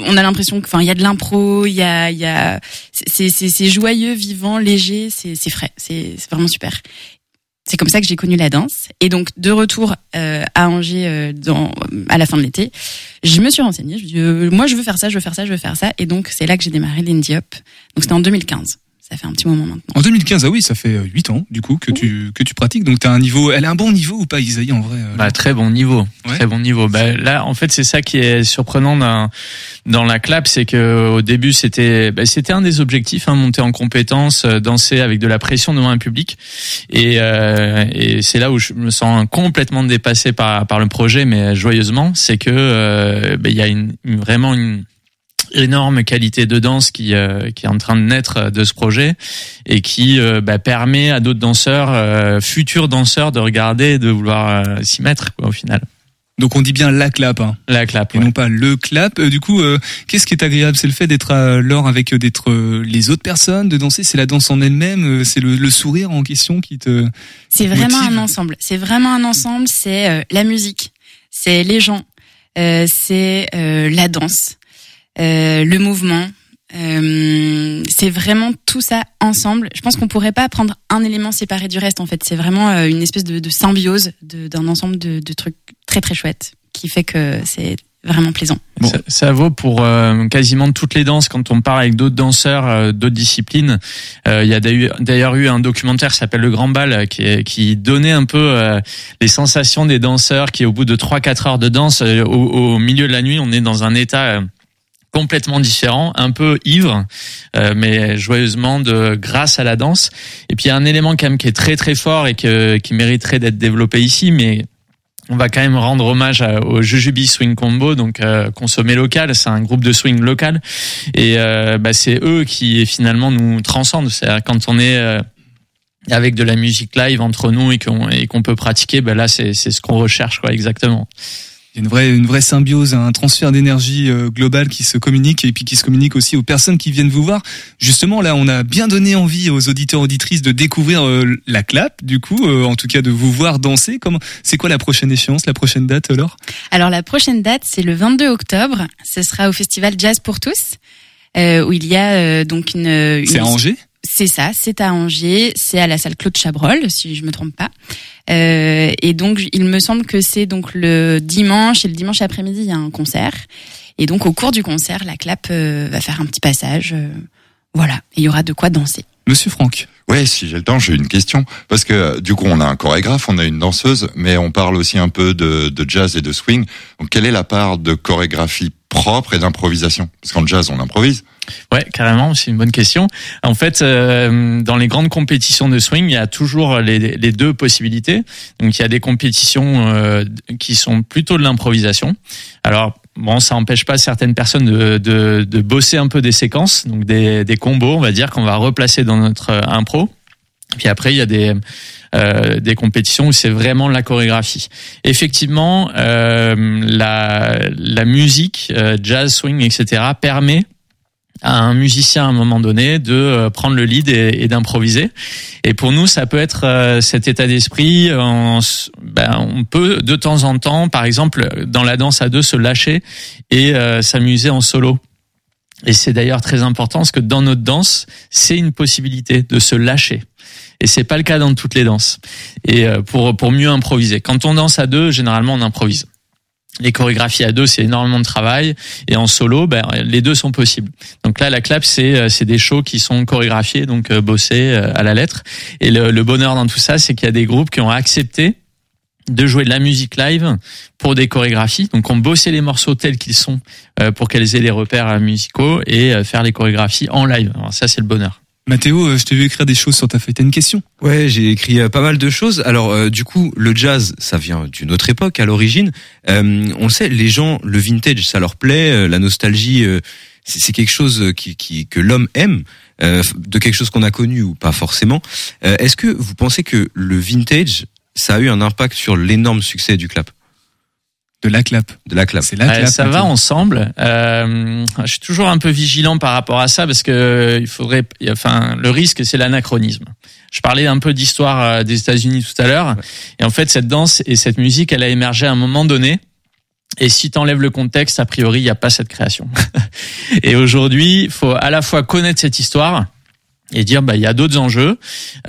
on a l'impression que, enfin, il y a de l'impro, il y a, il y a, c'est, joyeux, vivant, léger, c'est, frais, c'est vraiment super. C'est comme ça que j'ai connu la danse. Et donc, de retour euh, à Angers euh, dans, à la fin de l'été, je me suis renseignée. Je me dis, euh, moi, je veux faire ça, je veux faire ça, je veux faire ça. Et donc, c'est là que j'ai démarré l'Indie Hop. Donc, c'était en 2015. Ça fait un petit moment maintenant. En 2015, ah oui, ça fait 8 ans du coup que tu que tu pratiques. Donc t'as un niveau, elle a un bon niveau ou pas, Isaïe en vrai euh, Bah, très bon niveau, très bon niveau. Bah, là, en fait, c'est ça qui est surprenant dans, dans la clap, c'est que au début, c'était bah, c'était un des objectifs, hein, monter en compétence, euh, danser avec de la pression devant un public, et, euh, et c'est là où je me sens complètement dépassé par par le projet, mais joyeusement, c'est que euh, bah, il y a une, une- vraiment une énorme qualité de danse qui euh, qui est en train de naître de ce projet et qui euh, bah, permet à d'autres danseurs euh, futurs danseurs de regarder et de vouloir euh, s'y mettre quoi, au final Donc on dit bien la clap, hein. la clap et non pas le clap. Euh, du coup, euh, qu'est-ce qui est agréable? C'est le fait d'être à l'or avec euh, d'être euh, les autres personnes, de danser? C'est la danse en elle-même. euh, c'est le, le sourire en question qui te. C'est vraiment motive? un ensemble. C'est vraiment un ensemble. C'est euh, la musique, c'est les gens, euh, c'est euh, la danse, euh, le mouvement. Euh, c'est vraiment tout ça ensemble. Je pense qu'on pourrait pas prendre un élément séparé du reste. En fait, c'est vraiment euh, une espèce de, de symbiose de- d'un ensemble de, de trucs très très chouettes qui fait que c'est vraiment plaisant. Ça, ça vaut pour euh, quasiment toutes les danses. Quand on parle avec d'autres danseurs, euh, d'autres disciplines, Euh, il y a d'ailleurs- eu un documentaire qui s'appelle Le Grand Bal, euh, qui, donnait un peu euh, les sensations des danseurs qui, au bout de 3-4 heures de danse, euh, au, au milieu de la nuit, on est dans un état euh, complètement différent, un peu ivre, euh, mais joyeusement de grâce à la danse. Et puis il y a un élément quand même qui est très très fort et qui mériterait d'être développé ici, mais on va quand même rendre hommage au Jujubi Swing Combo, donc euh, consommé local. C'est un groupe de swing local, et euh, bah, c'est eux qui finalement nous transcendent. C'est quand on est euh, avec de la musique live entre nous et qu'on peut pratiquer, bah là c'est ce qu'on recherche exactement. Il y a une vraie, une vraie symbiose, un transfert d'énergie euh, global qui se communique et puis qui se communique aussi aux personnes qui viennent vous voir. Justement, là, on a bien donné envie aux auditeurs auditrices de découvrir euh, la clap, du coup, euh, en tout cas de vous voir danser. Comment, c'est quoi la prochaine échéance, la prochaine date, alors Alors la prochaine date, c'est le 22 octobre. Ce sera au festival Jazz pour tous, euh, où il y a euh, donc une. une- C'est à Angers? C'est ça, c'est à Angers, c'est à la salle Claude Chabrol, si je me trompe pas. Euh, et donc, il me semble que c'est donc le dimanche et le dimanche après-midi, il y a un concert. Et donc, au cours du concert, la clap euh, va faire un petit passage. euh, voilà, et il y aura de quoi danser. Monsieur Franck. Ouais, si j'ai le temps, j'ai une question. Parce que euh, du coup, on a un chorégraphe, on a une danseuse, mais on parle aussi un peu de, de jazz et de swing. Donc, quelle est la part de chorégraphie propre et d'improvisation? Parce qu'en jazz, on improvise. Ouais, carrément, c'est une bonne question. En fait, euh, dans les grandes compétitions de swing, il y a toujours les, deux possibilités. Donc, il y a des compétitions euh, qui sont plutôt de l'improvisation. Alors, bon, ça empêche pas certaines personnes de, de, de bosser un peu des séquences, donc des, des combos, on va dire, qu'on va replacer dans notre euh, impro. Puis après, il y a des euh, des compétitions où c'est vraiment la chorégraphie. Effectivement, euh, la la musique, euh, jazz, swing, etc. permet à un musicien à un moment donné de euh, prendre le lead et, d'improviser. Et pour nous, ça peut être euh, cet état d'esprit. On, ben, on peut de temps en temps, par exemple, dans la danse à deux, se lâcher et euh, s'amuser en solo. Et c'est d'ailleurs très important parce que dans notre danse, c'est une possibilité de se lâcher. Et c'est pas le cas dans toutes les danses. Et pour pour mieux improviser. Quand on danse à deux, généralement on improvise. Les chorégraphies à deux, c'est énormément de travail. Et en solo, ben, les deux sont possibles. Donc là, la clap, c'est euh, c'est des shows qui sont chorégraphiés, donc euh, bossés euh, à la lettre. Et le, le bonheur dans tout ça, c'est qu'il y a des groupes qui ont accepté de jouer de la musique live pour des chorégraphies. Donc on bossait les morceaux tels qu'ils sont pour qu'elles aient des repères musicaux et faire les chorégraphies en live. Alors ça, c'est le bonheur. Mathéo, euh, je t'ai vu écrire des choses sur ta feuille. T'as une question? Ouais, j'ai écrit euh, pas mal de choses. Alors, euh, du coup, le jazz, ça vient d'une autre époque à l'origine. Euh, on le sait, les gens, le vintage, ça leur plaît. euh, la nostalgie, euh, c'est quelque chose qui, qui que l'homme aime, de quelque chose qu'on a connu ou pas forcément. Est-ce que vous pensez que le vintage, ça a eu un impact sur l'énorme succès du clap? De la clap. De la clap. C'est la Ouais, clap. ça va ensemble. Euh, je suis toujours un peu vigilant par rapport à ça parce que il faudrait, enfin, le risque c'est l'anachronisme. Je parlais un peu d'histoire euh, des États-Unis tout à l'heure, et en fait cette danse et cette musique, elle a émergé à un moment donné. Et si t'enlèves le contexte, a priori, il n'y a pas cette création. <laughs> et aujourd'hui, il faut à la fois connaître cette histoire et dire bah il y a d'autres enjeux.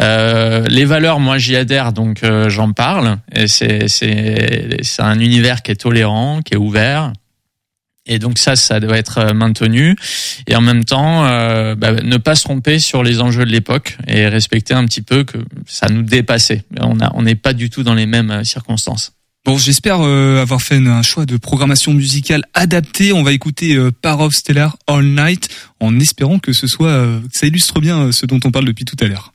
Euh, les valeurs, moi j'y adhère, donc euh, j'en parle. Et c'est c'est c'est un univers qui est tolérant, qui est ouvert. Et donc ça, ça doit être euh, maintenu. Et en même temps, euh, bah, ne pas se tromper sur les enjeux de l'époque et respecter un petit peu que ça nous dépassait. On a, on n'est pas du tout dans les mêmes euh, circonstances. Bon, j'espère euh, avoir fait un choix de programmation musicale adapté. On va écouter euh, Par of Stellar All Night en espérant que ce soit, euh, que ça illustre bien euh, ce dont on parle depuis tout à l'heure.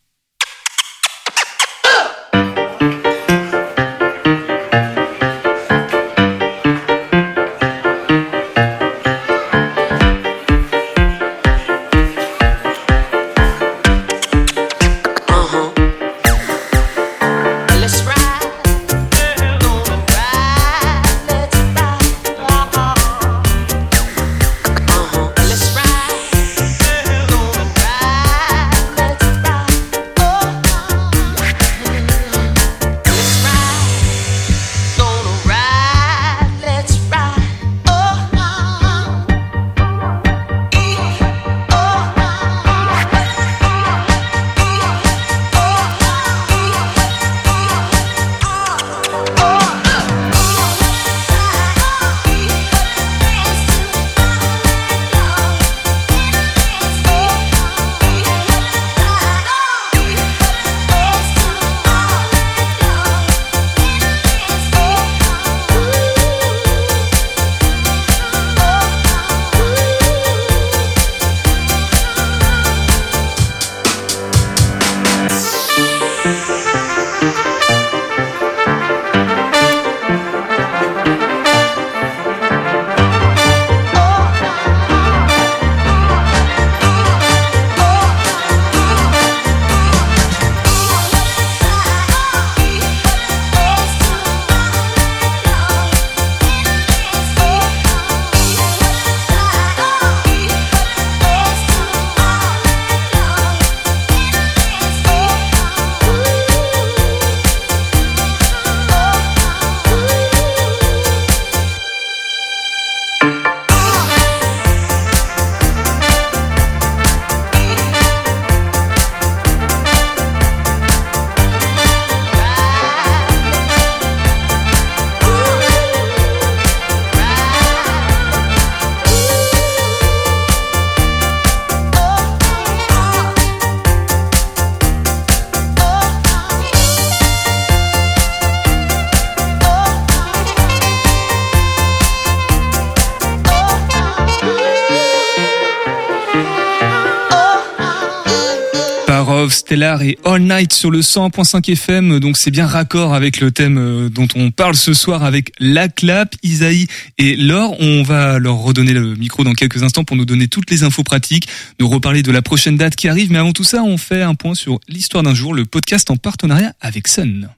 Et All Night sur le 100.5 FM. Donc c'est bien raccord avec le thème euh, dont on parle ce soir avec la clap, Isaïe et Laure. On va leur redonner le micro dans quelques instants pour nous donner toutes les infos pratiques, nous reparler de la prochaine date qui arrive. Mais avant tout ça, on fait un point sur l'histoire d'un jour, le podcast en partenariat avec Sun.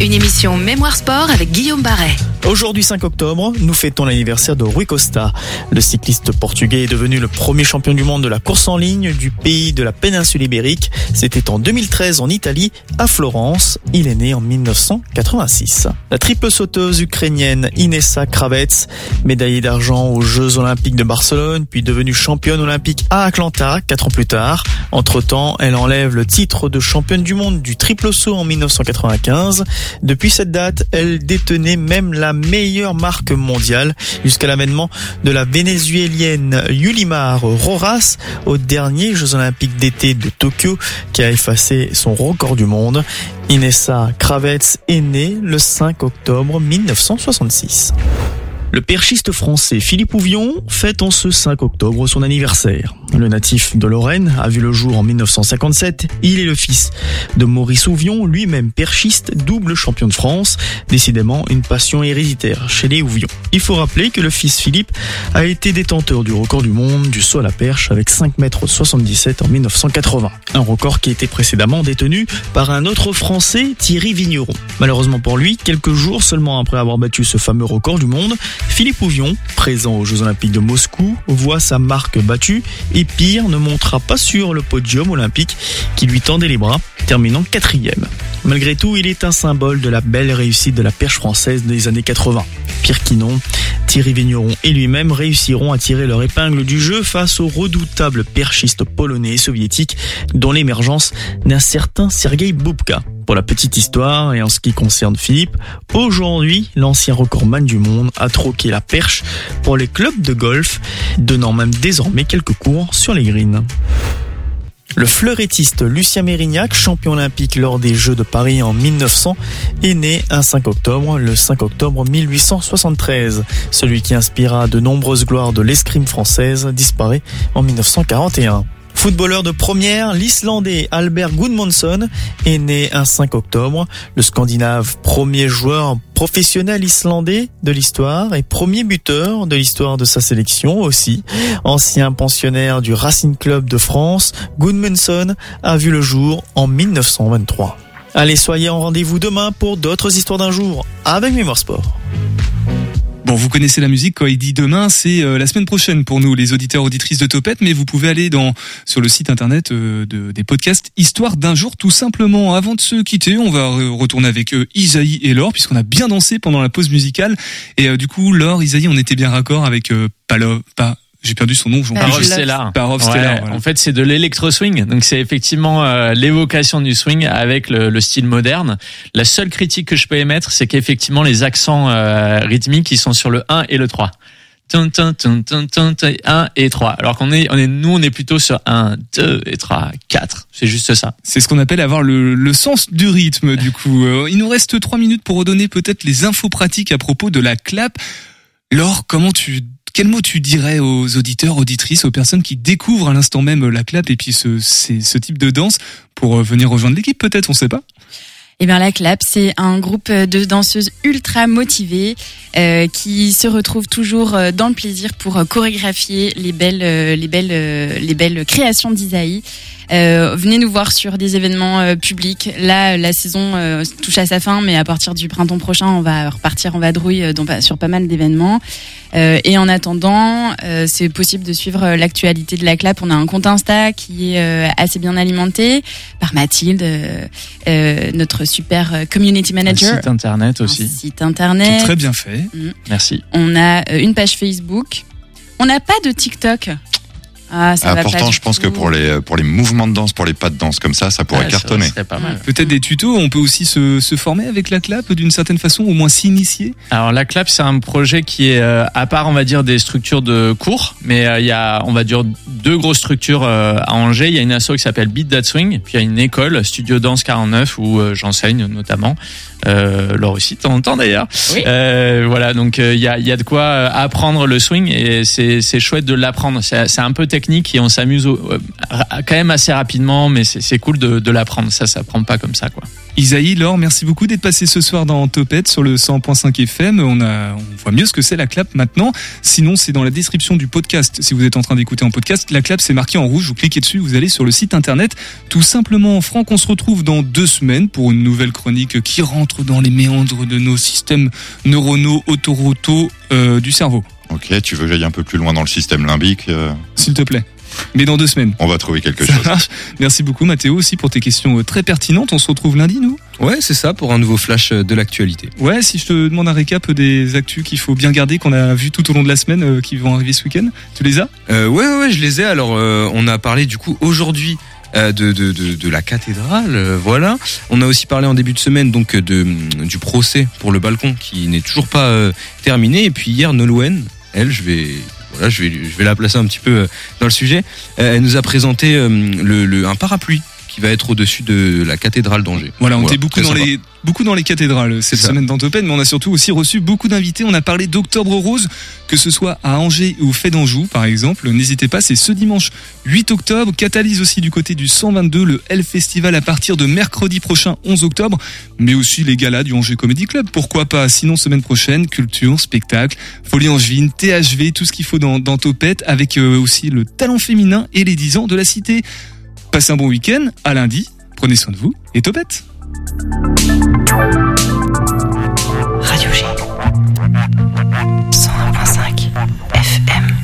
Une émission Mémoire Sport avec Guillaume Barret. Aujourd'hui 5 octobre, nous fêtons l'anniversaire de Rui Costa. Le cycliste portugais est devenu le premier champion du monde de la course en ligne du pays de la péninsule ibérique. C'était en 2013 en Italie, à Florence. Il est né en 1986. La triple sauteuse ukrainienne Inessa Kravets, médaillée d'argent aux Jeux olympiques de Barcelone, puis devenue championne olympique à Atlanta 4 ans plus tard. Entre-temps, elle enlève le titre de championne du monde du triple saut en 1995. Depuis cette date, elle détenait même la meilleure marque mondiale jusqu'à l'avènement de la vénézuélienne Yulimar Roras aux derniers Jeux Olympiques d'été de Tokyo qui a effacé son record du monde. Inessa Kravets est née le 5 octobre 1966. Le perchiste français Philippe Ouvion fête en ce 5 octobre son anniversaire. Le natif de Lorraine a vu le jour en 1957. Il est le fils de Maurice Ouvion, lui-même perchiste, double champion de France. Décidément, une passion héréditaire chez les Ouvion. Il faut rappeler que le fils Philippe a été détenteur du record du monde du saut à la perche avec 5 mètres 77 en 1980. Un record qui était précédemment détenu par un autre français, Thierry Vigneron. Malheureusement pour lui, quelques jours seulement après avoir battu ce fameux record du monde, Philippe Ouvion, présent aux Jeux Olympiques de Moscou, voit sa marque battue et pire, ne montera pas sur le podium olympique qui lui tendait les bras, terminant quatrième. Malgré tout, il est un symbole de la belle réussite de la perche française des années 80. Pire qui non, Thierry Vigneron et lui-même réussiront à tirer leur épingle du jeu face au redoutable perchiste polonais et soviétique dont l'émergence d'un certain Sergei Bubka. Pour la petite histoire et en ce qui concerne Philippe, aujourd'hui, l'ancien recordman du monde a troqué la perche pour les clubs de golf, donnant même désormais quelques cours sur les greens. Le fleurettiste Lucien Mérignac, champion olympique lors des Jeux de Paris en 1900, est né un 5 octobre, le 5 octobre 1873. Celui qui inspira de nombreuses gloires de l'escrime française disparaît en 1941. Footballeur de première, l'Islandais Albert Gudmundsson est né un 5 octobre. Le Scandinave, premier joueur professionnel islandais de l'histoire et premier buteur de l'histoire de sa sélection aussi. Ancien pensionnaire du Racing Club de France, Gudmundsson a vu le jour en 1923. Allez, soyez en rendez-vous demain pour d'autres histoires d'un jour avec Mémoire Sport. Bon, vous connaissez la musique, quand il dit demain, c'est euh, la semaine prochaine pour nous, les auditeurs auditrices de Topette, mais vous pouvez aller dans sur le site internet euh, de, des podcasts Histoire d'un jour, tout simplement. Avant de se quitter, on va re- retourner avec euh, Isaïe et Laure, puisqu'on a bien dansé pendant la pause musicale. Et euh, du coup, Laure, Isaïe, on était bien raccord avec euh, Palo, pas, j'ai perdu son nom, Parov Stellar. Parov Ouais, Stellar, voilà. En fait, c'est de l'électro swing. Donc, c'est effectivement euh, l'évocation du swing avec le, le style moderne. La seule critique que je peux émettre, c'est qu'effectivement, les accents euh, rythmiques, ils sont sur le 1 et le 3. Tum, tum, tum, tum, tum, tum, 1 et 3. Alors qu'on est, on est, nous, on est plutôt sur 1, 2 et 3, 4. C'est juste ça. C'est ce qu'on appelle avoir le, le sens du rythme, du coup. Euh, il nous reste trois minutes pour redonner peut-être les infos pratiques à propos de la clap. Laure, comment tu, quel mot tu dirais aux auditeurs, auditrices, aux personnes qui découvrent à l'instant même la clap et puis ce, type de danse pour euh, venir rejoindre l'équipe peut-être, on sait pas Eh bien, la Clap, c'est un groupe de danseuses ultra motivées euh, qui se retrouvent toujours euh, dans le plaisir pour euh, chorégraphier les belles, les belles, les belles créations d'Isaïe. Euh, venez nous voir sur des événements euh, publics. Là, la saison euh, touche à sa fin, mais à partir du printemps prochain, on va repartir en vadrouille euh, pas- sur pas mal d'événements. Euh, et en attendant, euh, c'est possible de suivre l'actualité de la clap. On a un compte Insta qui est euh, assez bien alimenté par Mathilde, notre super community Un manager. site internet aussi. Site internet. Très bien fait. Mm. Merci. On a une page Facebook. On n'a pas de TikTok. Ah, ça Ah, pourtant, je pense que pour les, pour les mouvements de danse, pour les pas de danse comme ça, ça pourrait Ouais, cartonner. Peut-être des tutos, on peut aussi se, se former avec la clap d'une certaine façon, au moins s'initier. Alors la clap c'est un projet qui est euh, à part on va dire des structures de cours, mais euh, il y a on va dire deux grosses structures euh, à Angers. Il y a une asso qui s'appelle Beat That Swing, puis il y a une école Studio Danse 49 où euh, j'enseigne notamment. Euh, Laure aussi, de temps en temps d'ailleurs. Oui. Euh, voilà, donc euh, il y, a, il y a de quoi apprendre le swing et c'est c'est chouette de l'apprendre. C'est c'est un peu technique technique et on s'amuse euh, quand même assez rapidement, mais c'est cool de, l'apprendre. Ça, ça prend pas comme ça, quoi. Isaïe, Laure, merci beaucoup d'être passé ce soir dans Topette sur le 100.5 FM. On, voit mieux ce que c'est la clap maintenant. Sinon, c'est dans la description du podcast. Si vous êtes en train d'écouter en podcast, la clap c'est marqué en rouge. Vous cliquez dessus, vous allez sur le site internet. Tout simplement, Franck, on se retrouve dans deux semaines pour une nouvelle chronique qui rentre dans les méandres de nos systèmes neuronaux autorotaux euh, du cerveau. Ok, tu veux que j'aille un peu plus loin dans le système limbique euh, S'il te plaît. Mais dans deux semaines. On va trouver quelque Ça chose. marche. Merci beaucoup Mathéo aussi pour tes questions euh, très pertinentes. On se retrouve lundi, nous Ouais, c'est ça pour un nouveau flash euh, de l'actualité. Ouais, si je te demande un récap des actus qu'il faut bien garder, qu'on a vu tout au long de la semaine, euh, qui vont arriver ce week-end, tu les as? Euh, ouais, ouais, ouais, je les ai. Alors, euh, on a parlé du coup aujourd'hui de, de, de, de la cathédrale, euh, voilà. On a aussi parlé en début de semaine donc de, du procès pour le balcon qui n'est toujours pas euh, terminé. Et puis hier, Nolwenn, elle, je vais, voilà, je vais, je vais la placer un petit peu euh, dans le sujet. Euh, elle nous a présenté euh, le, le, un parapluie qui va être au-dessus de la cathédrale d'Angers. Voilà, on était beaucoup dans sympa. les beaucoup dans les cathédrales cette semaine dans Topène, mais on a surtout aussi reçu beaucoup d'invités. On a parlé d'Octobre Rose, que ce soit à Angers ou au Fait d'Anjou, par exemple. N'hésitez pas, c'est ce dimanche 8 octobre. Catalyse aussi du côté du 122, le L Festival à partir de mercredi prochain 11 octobre, mais aussi les galas du Angers Comedy Club. Pourquoi pas? Sinon, semaine prochaine, culture, spectacle, folie angevine, THV, tout ce qu'il faut dans, dans Topette, avec euh, aussi le talent féminin et les 10 ans de la cité. Passez un bon week-end, à lundi, prenez soin de vous et Topette Radio G. 101.5 FM.